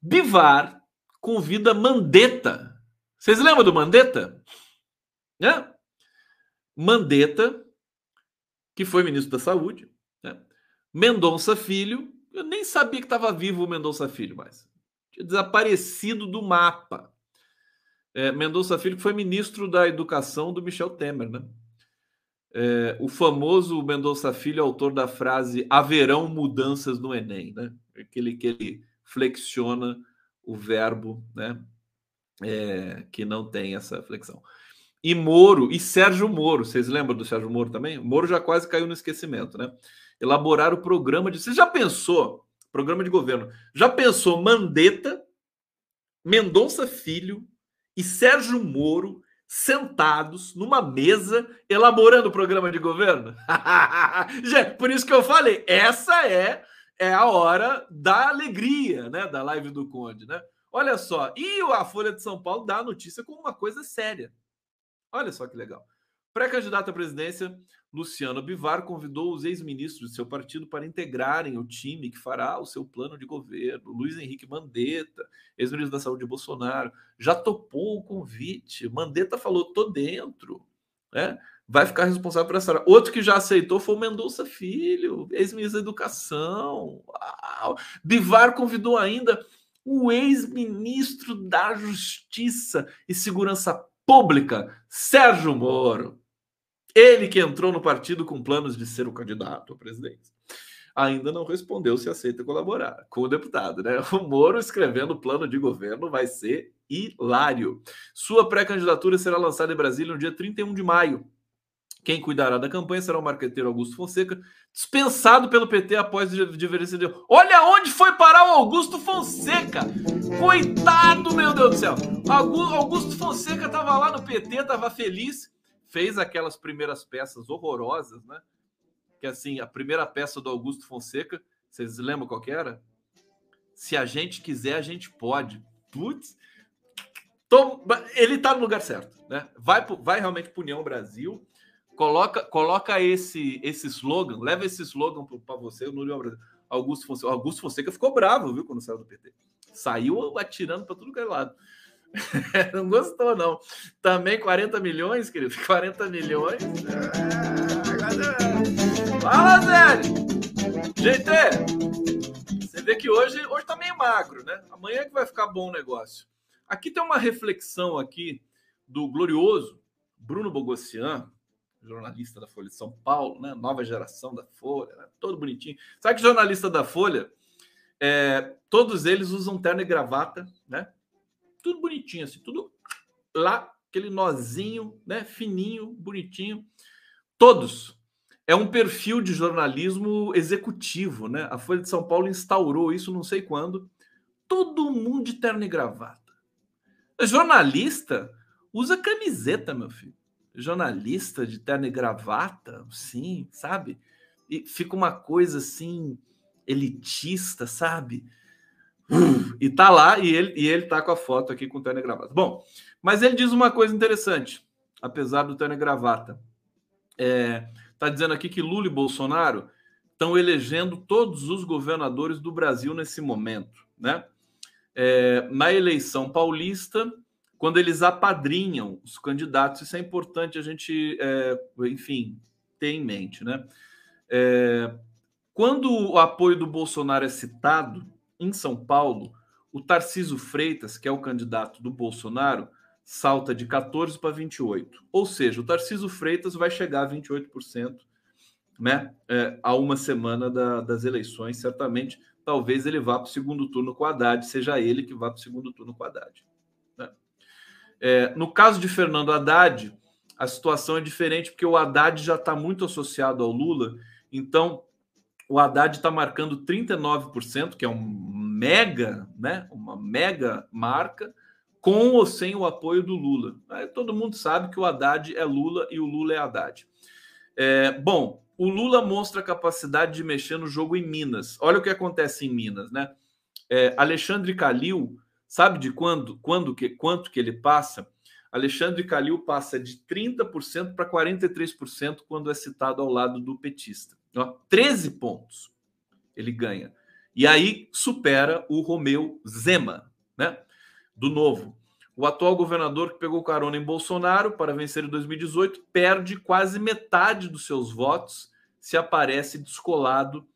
Bivar convida Mandetta. Vocês lembram do Mandetta? Né? Mandetta, que foi ministro da Saúde. Né? Mendonça Filho, eu nem sabia que estava vivo o Mendonça Filho mais. Tinha desaparecido do mapa. É, Mendonça Filho, que foi ministro da Educação do Michel Temer, né? É, o famoso Mendonça Filho, autor da frase haverão mudanças no Enem, né? Aquele que ele flexiona o verbo, né? É, que não tem essa flexão. E Moro, e Sérgio Moro, vocês lembram do Sérgio Moro também? Moro já quase caiu no esquecimento, né? elaborar o programa de. Você já pensou? Programa de governo. Já pensou Mandetta, Mendonça Filho e Sérgio Moro sentados numa mesa elaborando o programa de governo? Por isso que eu falei, essa é é a hora da alegria, né, da live do Conde, né? Olha só, e a Folha de São Paulo dá a notícia como uma coisa séria. Olha só que legal. Pré-candidato à presidência, Luciano Bivar convidou os ex-ministros de seu partido para integrarem o time que fará o seu plano de governo. Luiz Henrique Mandetta, ex-ministro da Saúde de Bolsonaro, já topou o convite. Mandetta falou: tô dentro. Né? Vai ficar responsável por essa. Outro que já aceitou foi o Mendonça Filho, ex-ministro da Educação. Uau. Bivar convidou ainda o ex-ministro da Justiça e Segurança Pública, Sérgio Moro. Ele que entrou no partido com planos de ser o candidato à presidência. Ainda não respondeu se aceita colaborar com o deputado, né? O Moro escrevendo o plano de governo vai ser hilário. Sua pré-candidatura será lançada em Brasília no dia 31 de maio. Quem cuidará da campanha será o marqueteiro Augusto Fonseca, dispensado pelo PT após diversidade. Olha onde foi parar o Augusto Fonseca! Coitado, meu Deus do céu! Augusto Fonseca estava lá no PT, estava feliz, fez aquelas primeiras peças horrorosas, né? Que assim, a primeira peça do Augusto Fonseca, vocês lembram qual era? Se a gente quiser, a gente pode. Putz, Tom, ele está no lugar certo, né? Vai, vai realmente para União Brasil, coloca, coloca esse esse slogan, leva esse slogan para você União Brasil. Augusto Fonseca, Augusto Fonseca ficou bravo, viu, quando saiu do PT. Saiu atirando para tudo que é lado. não gostou, não. Também 40 milhões, querido. 40 milhões. Fala, Zé! Gente, você vê que hoje, hoje tá meio magro, né? Amanhã é que vai ficar bom o negócio. Aqui tem uma reflexão aqui do glorioso Bruno Bogossian, jornalista da Folha de São Paulo, né? Nova geração da Folha, né? todo bonitinho. Sabe que jornalista da Folha, é, todos eles usam terno e gravata, né? tudo bonitinho, assim, tudo lá, aquele nozinho, né? Fininho, bonitinho. Todos. É um perfil de jornalismo executivo, né? A Folha de São Paulo instaurou isso não sei quando. Todo mundo de terno e gravata. Jornalista usa camiseta, meu filho. Jornalista de terno e gravata, sim, sabe? E fica uma coisa assim elitista, sabe? E tá lá, e ele, e ele tá com a foto aqui com o terno e gravata. Bom, mas ele diz uma coisa interessante, apesar do terno e gravata. É, tá dizendo aqui que Lula e Bolsonaro estão elegendo todos os governadores do Brasil nesse momento, né? É, na eleição paulista, quando eles apadrinham os candidatos, isso é importante a gente, é, enfim, ter em mente, né? É, quando o apoio do Bolsonaro é citado, em São Paulo, o Tarciso Freitas, que é o candidato do Bolsonaro, salta de 14 para 28. Ou seja, o Tarciso Freitas vai chegar a 28%, né? É, a uma semana da, das eleições, certamente. Talvez ele vá para o segundo turno com Haddad, seja ele que vá para o segundo turno com Haddad. É, no caso de Fernando Haddad, a situação é diferente, porque o Haddad já está muito associado ao Lula, então o Haddad está marcando 39%, que é um mega, né? Uma mega marca, com ou sem o apoio do Lula. Aí todo mundo sabe que o Haddad é Lula e o Lula é Haddad. É, bom, o Lula mostra capacidade de mexer no jogo em Minas. Olha o que acontece em Minas, né? É, Alexandre Calil, sabe de quando, quando que, quanto que ele passa? Alexandre Calil passa de 30% para 43% quando é citado ao lado do petista. Ó, 13 pontos ele ganha. E aí supera o Romeu Zema, né? Do novo. O atual governador que pegou carona em Bolsonaro para vencer em 2018 perde quase metade dos seus votos se aparece descolado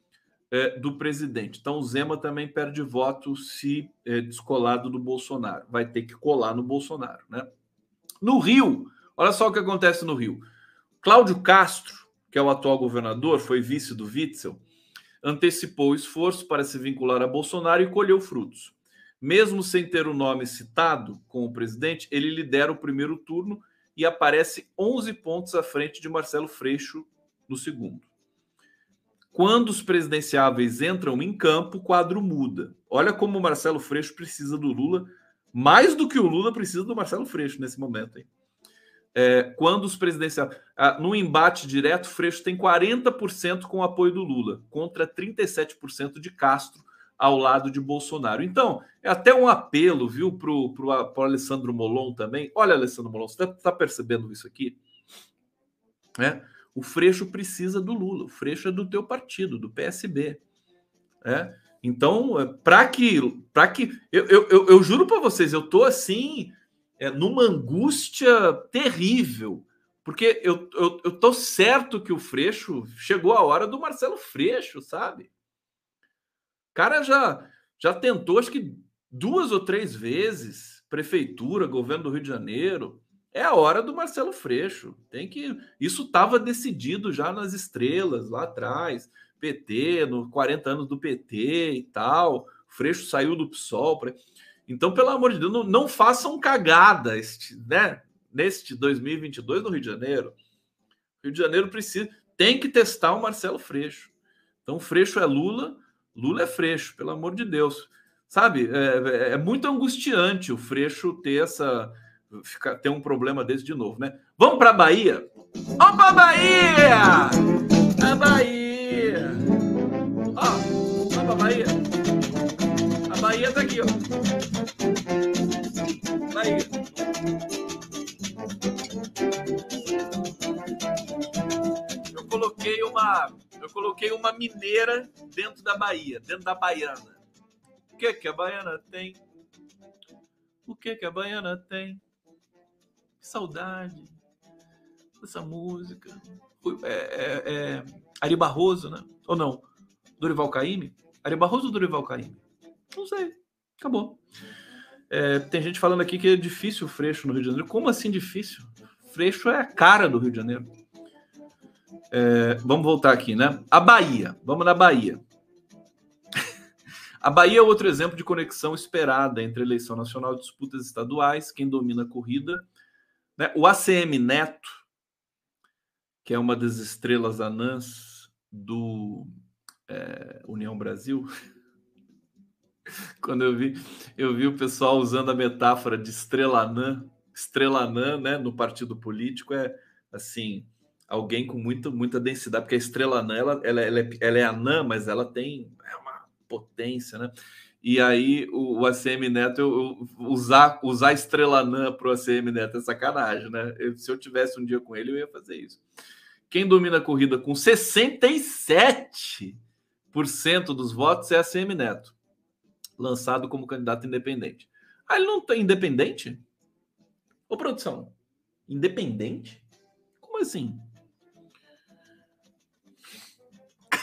é, do presidente. Então, o Zema também perde voto se é, descolado do Bolsonaro. Vai ter que colar no Bolsonaro, né? No Rio, olha só o que acontece no Rio. Cláudio Castro que é o atual governador, foi vice do Witzel, antecipou o esforço para se vincular a Bolsonaro e colheu frutos. Mesmo sem ter o nome citado com o presidente, ele lidera o primeiro turno e aparece 11 pontos à frente de Marcelo Freixo no segundo. Quando os presidenciáveis entram em campo, o quadro muda. Olha como o Marcelo Freixo precisa do Lula, mais do que o Lula precisa do Marcelo Freixo nesse momento. Hein? É, quando os presidenciáveis. Ah, no embate direto, Freixo tem 40% com o apoio do Lula, contra 37% de Castro ao lado de Bolsonaro. Então, é até um apelo, viu, para o Alessandro Molon também. Olha, Alessandro Molon, você está tá percebendo isso aqui? É? O Freixo precisa do Lula, o Freixo é do teu partido, do PSB. É? Então, é, para que. para que eu, eu, eu, juro para vocês, eu tô assim, é, numa angústia terrível. Porque eu, eu, eu tô certo que o Freixo chegou a hora do Marcelo Freixo, sabe? cara já, já tentou, acho que duas ou três vezes, prefeitura, governo do Rio de Janeiro. É a hora do Marcelo Freixo. Tem que. Isso estava decidido já nas estrelas lá atrás. PT, no 40 anos do PT e tal. Freixo saiu do PSOL. Pra... Então, pelo amor de Deus, não, não façam cagada este, né? neste 2022 no Rio de Janeiro. Rio de Janeiro precisa, tem que testar o Marcelo Freixo. Então, Freixo é Lula, Lula é Freixo, pelo amor de Deus. Sabe, é, é, é muito angustiante o Freixo ter essa. Ficar, ter um problema desse de novo, né? Vamos para a Bahia? Vamos para a Bahia! A Bahia! Ó, vamos para a Bahia. A Bahia tá aqui, ó. Bahia. Eu coloquei uma eu coloquei uma mineira dentro da Bahia, dentro da baiana. O que que a baiana tem? O que que a baiana tem? Que saudade dessa música. É, é, é Ari Barroso, né? Ou não? Dorival Caymmi? Ari Barroso ou Dorival Caymmi? Não sei. Acabou. É, tem gente falando aqui que é difícil o Freixo no Rio de Janeiro. Como assim difícil? Freixo é a cara do Rio de Janeiro. É, vamos voltar aqui, né? A Bahia. Vamos na Bahia. A Bahia é outro exemplo de conexão esperada entre eleição nacional e disputas estaduais. Quem domina a corrida. Né? O ACM Neto, que é uma das estrelas anãs do é, União Brasil. Quando eu vi, eu vi o pessoal usando a metáfora de estrela anã, estrela anã, né, no partido político, é assim, alguém com muita, muita densidade, porque a estrela anã, ela, ela, ela, é, ela é anã, mas ela tem é uma potência, né? E aí o, o ACM Neto, eu, eu, usar, usar estrela anã para o ACM Neto é sacanagem, né? Eu, se eu tivesse um dia com ele, eu ia fazer isso. Quem domina a corrida com 67% dos votos é ACM Neto, lançado como candidato independente. Ah, ele não tem independente? Ô, produção, independente? Como assim?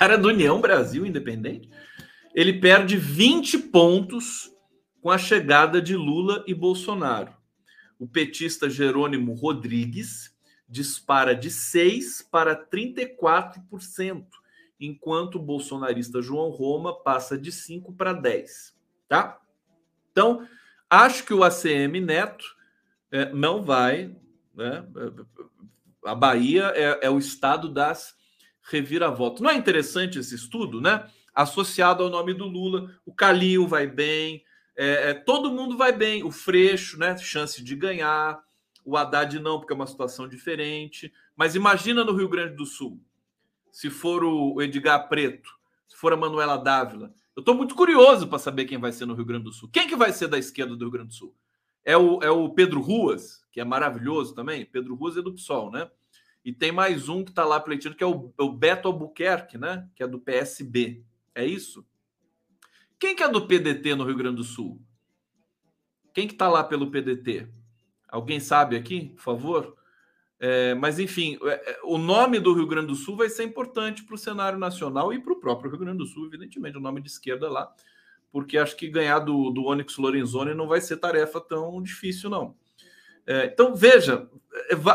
cara do União Brasil Independente, ele perde 20 pontos com a chegada de Lula e Bolsonaro. O petista Jerônimo Rodrigues dispara de 6 para 34%, enquanto o bolsonarista João Roma passa de 5 para 10, tá? Então, acho que o ACM Neto é, não vai, né? A Bahia é, é o estado das reviravolta. Não é interessante esse estudo, né? Associado ao nome do Lula, o Calil vai bem, é, é, todo mundo vai bem. O Freixo, né? Chance de ganhar. O Haddad não, porque é uma situação diferente. Mas imagina no Rio Grande do Sul, se for o Edgar Preto, se for a Manuela Dávila. Eu estou muito curioso para saber quem vai ser no Rio Grande do Sul. Quem que vai ser da esquerda do Rio Grande do Sul? É o, é o Pedro Ruas, que é maravilhoso também. Pedro Ruas é do PSOL, né? E tem mais um que está lá pleiteando, que é o, o, Beto Albuquerque, né? Que é do PSB. É isso? Quem que é do PDT no Rio Grande do Sul? Quem que está lá pelo PDT? Alguém sabe aqui, por favor? É, mas, enfim, é, é, o nome do Rio Grande do Sul vai ser importante para o cenário nacional e para o próprio Rio Grande do Sul, evidentemente, o nome de esquerda lá, porque acho que ganhar do, do Onyx Lorenzoni não vai ser tarefa tão difícil, não. É, então, veja,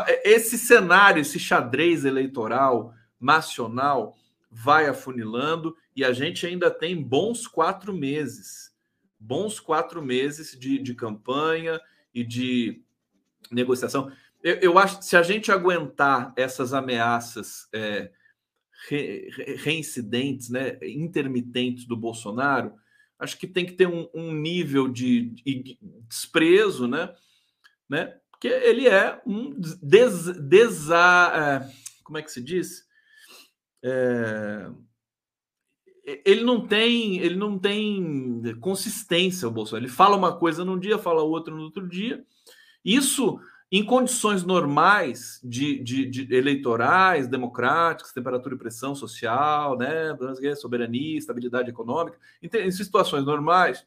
é, esse cenário, esse xadrez eleitoral nacional vai afunilando e a gente ainda tem bons quatro meses bons quatro meses de, de campanha e de negociação. Eu, eu, acho que se a gente aguentar essas ameaças é, re, reincidentes, né, intermitentes do Bolsonaro, acho que tem que ter um, um nível de, de, desprezo, né, né, porque ele é um des, desa, é, como é que se diz? É, ele não tem ele não tem consistência o Bolsonaro. Ele fala uma coisa num dia, fala outra no outro dia. Isso em condições normais de, de, de, eleitorais, democráticas, temperatura e pressão social, né, soberania, estabilidade econômica, em situações normais,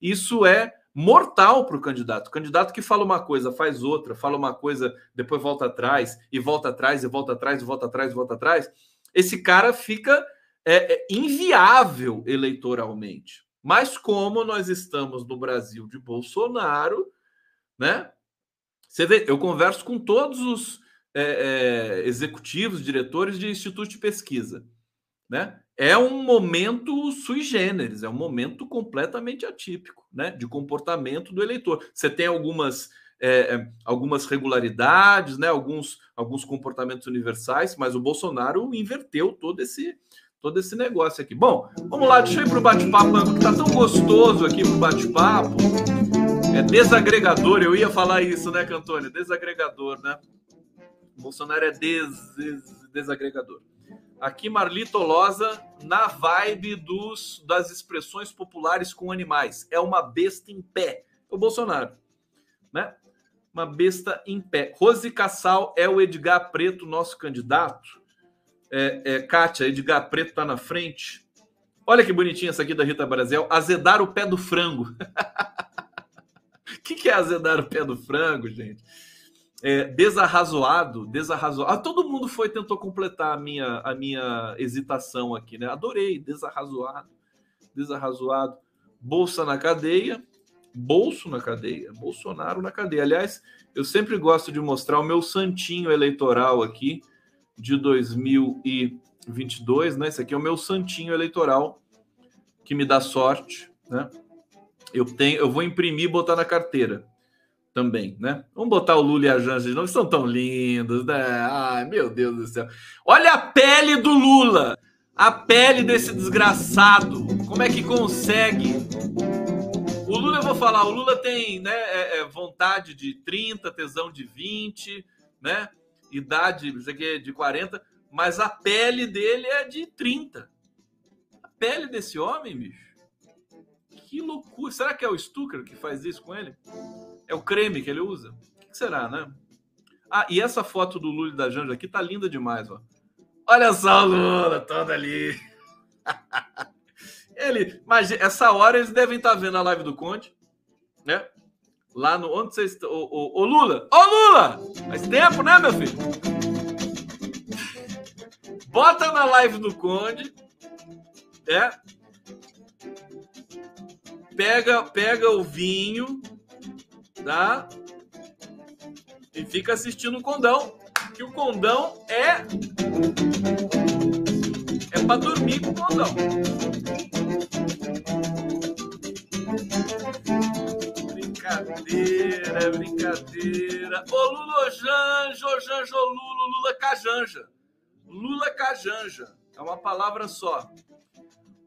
isso é mortal para o candidato. O candidato que fala uma coisa, faz outra, fala uma coisa, depois volta atrás, e volta atrás, e volta atrás, e volta atrás, e volta atrás, esse cara fica é, é inviável eleitoralmente. Mas como nós estamos no Brasil de Bolsonaro, né? Você vê, eu converso com todos os é, é, executivos, diretores de institutos de pesquisa. Né? É um momento sui generis, é um momento completamente atípico né? de comportamento do eleitor. Você tem algumas, é, é, algumas regularidades, né? alguns, alguns comportamentos universais, mas o Bolsonaro inverteu todo esse, todo esse negócio aqui. Bom, vamos lá, deixa eu ir para o bate-papo, que tá tão gostoso aqui para o bate-papo. É desagregador, eu ia falar isso, né, Cantônio? Desagregador, né? Bolsonaro é des, des, desagregador. Aqui, Marli Tolosa, na vibe dos, das expressões populares com animais. É uma besta em pé. O Bolsonaro, né? Uma besta em pé. Rose Cassal é o Edgar Preto, nosso candidato. É, é, Kátia, Edgar Preto tá na frente. Olha que bonitinha essa aqui da Rita Brasil. Azedar o pé do frango. O que, que é azedar o pé do frango, gente? É, desarrazoado, desarrazoado. Ah, todo mundo foi tentou completar a minha, a minha hesitação aqui, né? Adorei, desarrazoado, desarrazoado. Bolsa na cadeia, bolso na cadeia, Bolsonaro na cadeia. Aliás, eu sempre gosto de mostrar o meu santinho eleitoral aqui de 2022, né? Esse aqui é o meu santinho eleitoral que me dá sorte, né? eu tenho, eu vou imprimir e botar na carteira também, né? Vamos botar o Lula e a Janja de novo, são tão lindos, né? Ai, meu Deus do céu. Olha a pele do Lula, a pele desse desgraçado. Como é que consegue? O Lula, eu vou falar, o Lula tem né, é, é, vontade de 30, tesão de 20, né? Idade, isso aqui de 40, mas a pele dele é de 30. A pele desse homem, bicho que loucura. Será que é o Stucker que faz isso com ele? É o creme que ele usa? O que será, né? Ah, e essa foto do Lula e da Janja aqui tá linda demais, ó. Olha só o Lula todo ali. ele, mas essa hora eles devem estar tá vendo a live do Conde, né? Lá no onde vocês estão? Ô, Lula! Ô Lula! Faz tempo, né, meu filho? Bota na live do Conde, é, pega, pega o vinho, tá? E fica assistindo o condão. Que o condão é. É para dormir com o condão. Brincadeira, brincadeira. Ô Lula Janja, Janja, Lula, Lula Cajanja. Lula Cajanja. É uma palavra só.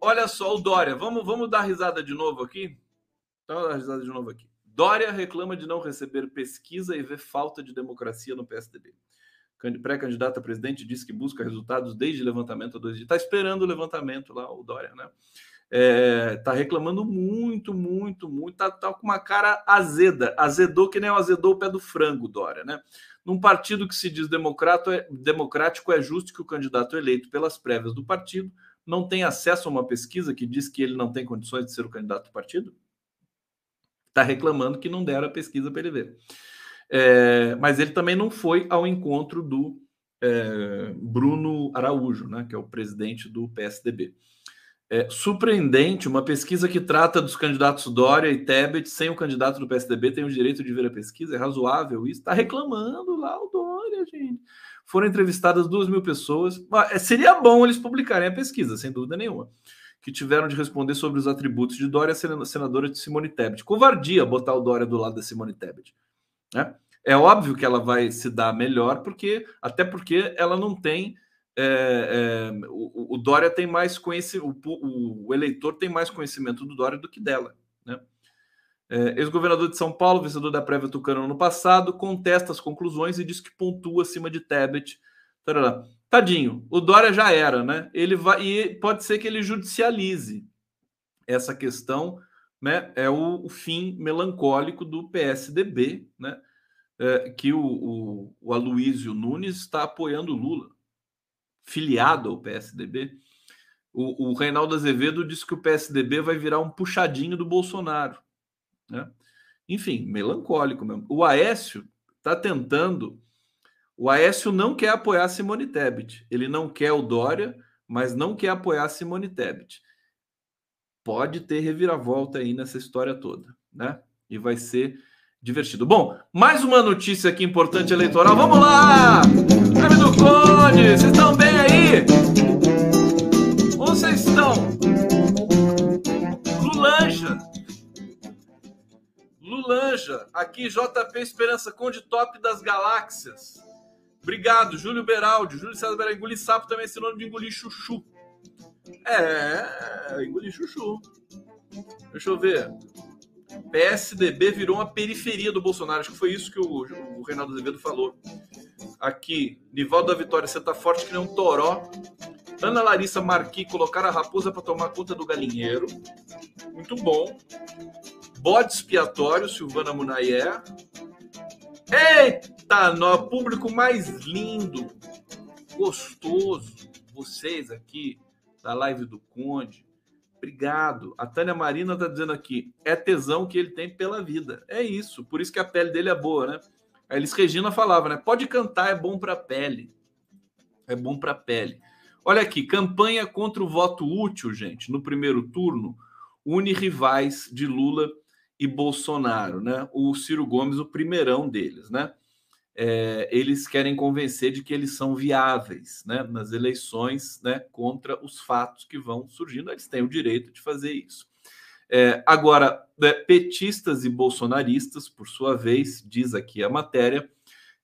Olha só, o Dória. Vamos, vamos dar risada de novo aqui? Então, vamos dar risada de novo aqui. Dória reclama de não receber pesquisa e vê falta de democracia no PSDB. Pré-candidato a presidente disse que busca resultados desde levantamento a dois dias. Está esperando o levantamento lá, o Dória, né? É, tá reclamando muito, muito, muito. Tá, tá, com uma cara azeda. Azedou que nem azedou o pé do frango, Dória, né? Num partido que se diz é, democrático, é justo que o candidato eleito pelas prévias do partido não tem acesso a uma pesquisa que diz que ele não tem condições de ser o candidato do partido? Está reclamando que não deram a pesquisa para ele ver. É, mas ele também não foi ao encontro do é, Bruno Araújo, né, que é o presidente do PSDB. É surpreendente, uma pesquisa que trata dos candidatos Dória e Tebet sem o candidato do PSDB tem o direito de ver a pesquisa, é razoável isso? Está reclamando lá o Dória, gente foram entrevistadas duas mil pessoas. É, seria bom eles publicarem a pesquisa, sem dúvida nenhuma. Que tiveram de responder sobre os atributos de Dória, senadora de Simone Tebet. Covardia botar o Dória do lado da Simone Tebet. Né? É óbvio que ela vai se dar melhor, porque até porque ela não tem é, é, o, o, Dória tem mais conhecimento, o, o, eleitor tem mais conhecimento do Dória do que dela. Né? É, Ex-governador de São Paulo, vencedor da prévia Tucano no passado, contesta as conclusões e diz que pontua acima de Tebet. Tarará. Tadinho, o Dória já era, né? Ele vai e pode ser que ele judicialize essa questão, né? É o, o fim melancólico do PSDB, né? É, que o, o, o Aloysio Nunes está apoiando o Lula, filiado ao PSDB. O, o Reinaldo Azevedo disse que o PSDB vai virar um puxadinho do Bolsonaro. Né? Enfim, melancólico mesmo. O Aécio está tentando. O Aécio não quer apoiar Simone Tebet. Ele não quer o Dória, mas não quer apoiar Simone Tebet. Pode ter reviravolta aí nessa história toda, né? E vai ser divertido. Bom, mais uma notícia aqui importante eleitoral. Vamos lá! Creme do Conde, vocês estão bem aí? Onde vocês estão? Lulanja. Lulanja, aqui JP Esperança Conde Top das Galáxias. Obrigado, Júlio Beraldi. Júlio César Beraldi. Engolir sapo também é sinônimo de engolir chuchu. É, engolir chuchu. Deixa eu ver. PSDB virou uma periferia do Bolsonaro. Acho que foi isso que o, o Reinaldo Azevedo falou. Aqui, Nivaldo da Vitória, você tá forte que nem um toró. Ana Larissa Marqui, colocar a raposa para tomar conta do galinheiro. Muito bom. Bode expiatório, Silvana Munayer. Eita, nó, público mais lindo, gostoso. Vocês aqui da live do Conde. Obrigado. A Tânia Marina está dizendo aqui: é tesão que ele tem pela vida. É isso. Por isso que a pele dele é boa, né? A Elis Regina falava, né? Pode cantar, é bom para a pele. É bom para a pele. Olha aqui, campanha contra o voto útil, gente. No primeiro turno, une rivais de Lula e Bolsonaro, né? O Ciro Gomes, o primeirão deles, né? É, eles querem convencer de que eles são viáveis, né? Nas eleições, né? Contra os fatos que vão surgindo, eles têm o direito de fazer isso. É, agora, né, petistas e bolsonaristas, por sua vez, diz aqui a matéria,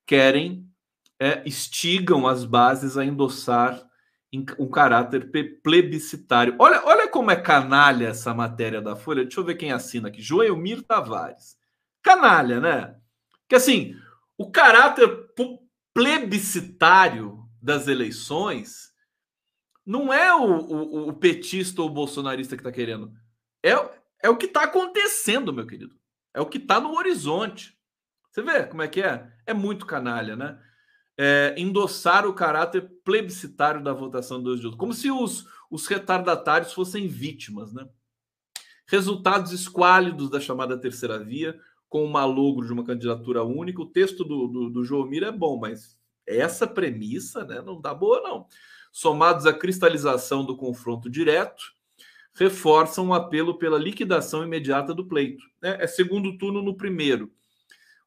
querem, é, as bases a endossar um caráter plebiscitário. Olha, olha como é canalha essa matéria da Folha. Deixa eu ver quem assina aqui. Joelmir Tavares. Canalha, né? Que assim, o caráter plebiscitário das eleições não é o, o, o petista ou bolsonarista que está querendo. É, é o que está acontecendo, meu querido. É o que está no horizonte. Você vê como é que é? É muito canalha, né? é, endossar o caráter plebiscitário da votação dos dias, como se os, os retardatários fossem vítimas, né? Resultados esquálidos da chamada terceira via, com o malogro de uma candidatura única. O texto do, do, do João Mira é bom, mas essa premissa né, não dá boa, não. Somados à cristalização do confronto direto, reforçam o apelo pela liquidação imediata do pleito. Né? É segundo turno no primeiro.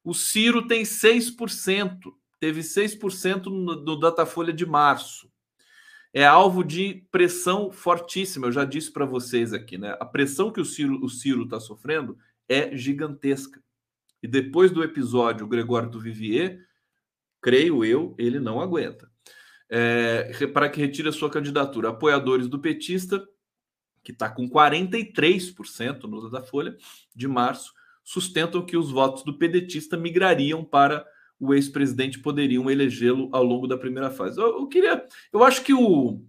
O Ciro tem 6% teve 6% no, no Datafolha de março. É alvo de pressão fortíssima, eu já disse para vocês aqui, né? A pressão que o Ciro o Ciro está sofrendo é gigantesca. E depois do episódio Gregório do Vivier, creio eu, ele não aguenta. É, para que retire a sua candidatura. Apoiadores do petista, que está com 43% no Datafolha de março, sustentam que os votos do pedetista migrariam para o ex-presidente poderiam elegê-lo ao longo da primeira fase. Eu, eu, queria, eu acho que o,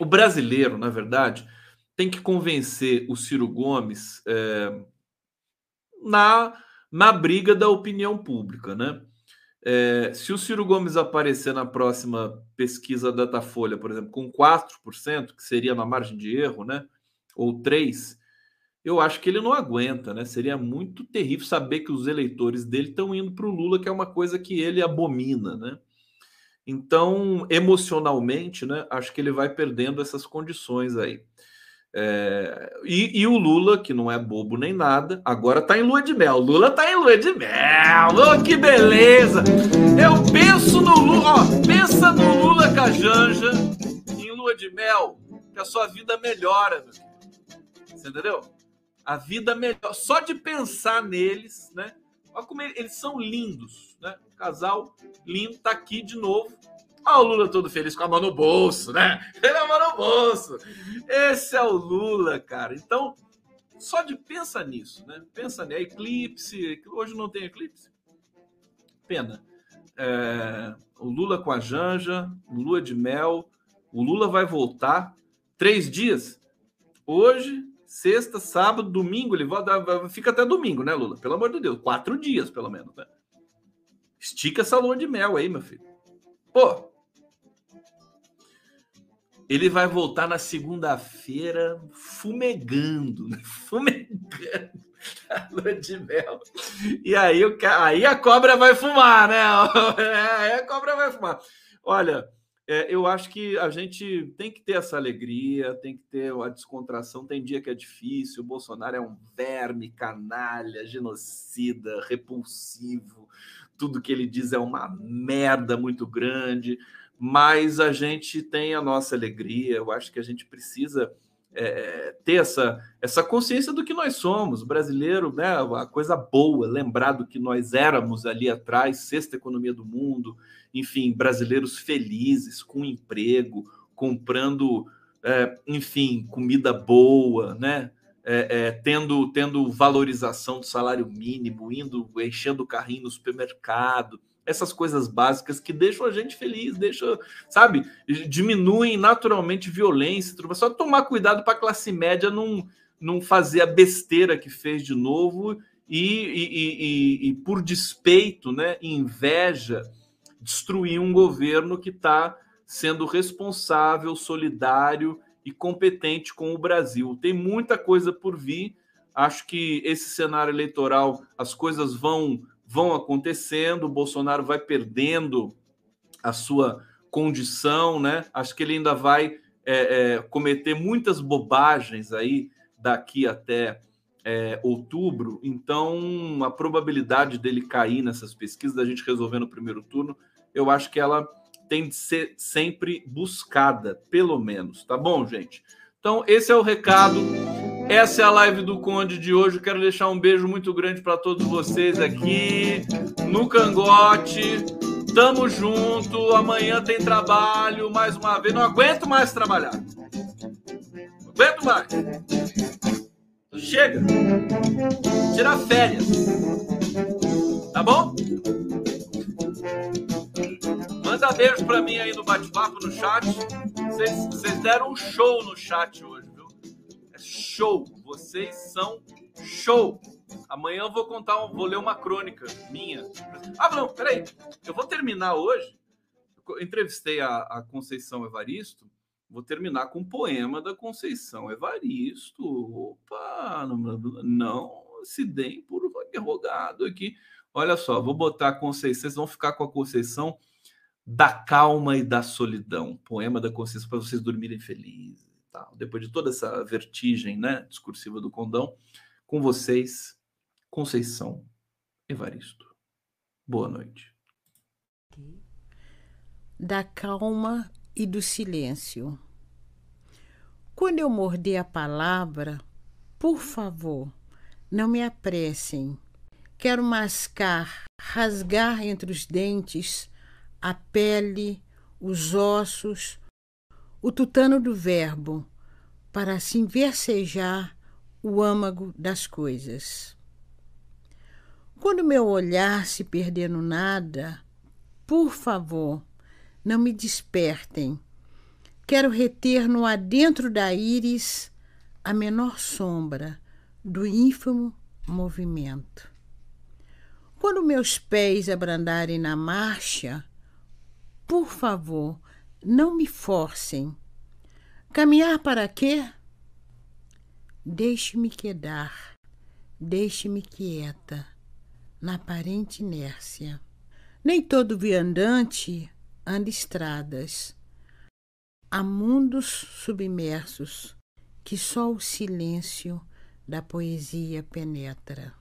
o brasileiro, na verdade, tem que convencer o Ciro Gomes é, na, na briga da opinião pública, né? É, se o Ciro Gomes aparecer na próxima pesquisa Datafolha, por exemplo, com 4%, que seria na margem de erro, né? Ou 3%, eu acho que ele não aguenta, né? Seria muito terrível saber que os eleitores dele estão indo para o Lula, que é uma coisa que ele abomina, né? Então, emocionalmente, né? Acho que ele vai perdendo essas condições aí. É... E, e, o Lula, que não é bobo nem nada, agora está em lua de mel. Lula está em lua de mel. Oh, que beleza! Eu penso no Lula, ó, pensa no Lula Cajanja em lua de mel, que a sua vida melhora, Você entendeu? a vida melhor. Só de pensar neles, né? Olha como eles são lindos, né? Casal lindo tá aqui de novo. Olha o Lula todo feliz com a mão no bolso, né? Ele é a mão no bolso. Esse é o Lula, cara. Então, só de pensa nisso, né? Pensa nisso. Eclipse. Hoje não tem eclipse. Pena. É, o Lula com a Janja, lua de mel. O Lula vai voltar três dias. Hoje, sexta, sábado, domingo. Ele volta, fica até domingo, né, Lula? Pelo amor de Deus. Quatro dias, pelo menos, né? Estica essa lua de mel aí, meu filho. Pô, ele vai voltar na segunda-feira fumegando, né? fumegando a lua de mel. E aí, o, aí a cobra vai fumar, né? Aí a cobra vai fumar. Olha, é, eu acho que a gente tem que ter essa alegria, tem que ter a descontração. Tem dia que é difícil. O Bolsonaro é um verme, canalha, genocida, repulsivo. Tudo que ele diz é uma merda muito grande mas a gente tem a nossa alegria. Eu acho que a gente precisa é, ter essa, essa consciência do que nós somos, brasileiro, né? A coisa boa, lembrar do que nós éramos ali atrás, sexta economia do mundo, enfim, brasileiros felizes, com emprego, comprando, é, enfim, comida boa, né? É, é, tendo, tendo valorização do salário mínimo, indo enchendo o carrinho no supermercado essas coisas básicas que deixam a gente feliz, deixam, sabe, diminuem naturalmente violência, só tomar cuidado para a classe média não, não fazer a besteira que fez de novo e, e, e, e por despeito, né, inveja, destruir um governo que está sendo responsável, solidário e competente com o Brasil. Tem muita coisa por vir. Acho que esse cenário eleitoral, as coisas vão vão acontecendo, o Bolsonaro vai perdendo a sua condição, né? Acho que ele ainda vai é, é, cometer muitas bobagens aí daqui até é, outubro. Então, a probabilidade dele cair nessas pesquisas, da gente resolver no primeiro turno, eu acho que ela tem de ser sempre buscada, pelo menos, tá bom, gente? Então, esse é o recado. Essa é a live do Conde de hoje. Eu quero deixar um beijo muito grande para todos vocês aqui no Cangote. Tamo junto. Amanhã tem trabalho mais uma vez. Não aguento mais trabalhar. Não aguento mais. Chega. Tirar férias. Tá bom? Manda beijo para mim aí no bate-papo no chat. Vocês deram um show no chat hoje show. Vocês são show. Amanhã eu vou contar, vou ler uma crônica minha. Ah, não, peraí. Eu vou terminar hoje. Eu entrevistei a, a Conceição Evaristo. Vou terminar com um poema da Conceição Evaristo. Opa, não, não se deem por interrogado aqui. Olha só, vou botar a Conceição, vocês vão ficar com a Conceição da calma e da solidão. Poema da Conceição para vocês dormirem felizes Depois de toda essa vertigem né, discursiva do condão, com vocês, Conceição Evaristo. Boa noite. Da calma e do silêncio. Quando eu morder a palavra, por favor, não me apressem. Quero mascar, rasgar entre os dentes a pele, os ossos, o tutano do verbo, para assim versejar o âmago das coisas. Quando meu olhar se perder no nada, por favor, não me despertem. Quero reter no adentro da íris a menor sombra do ínfimo movimento. Quando meus pés abrandarem na marcha, por favor, não me forcem. Caminhar para quê? Deixe-me quedar, deixe-me quieta, na aparente inércia. Nem todo viandante anda estradas. Há mundos submersos que só o silêncio da poesia penetra.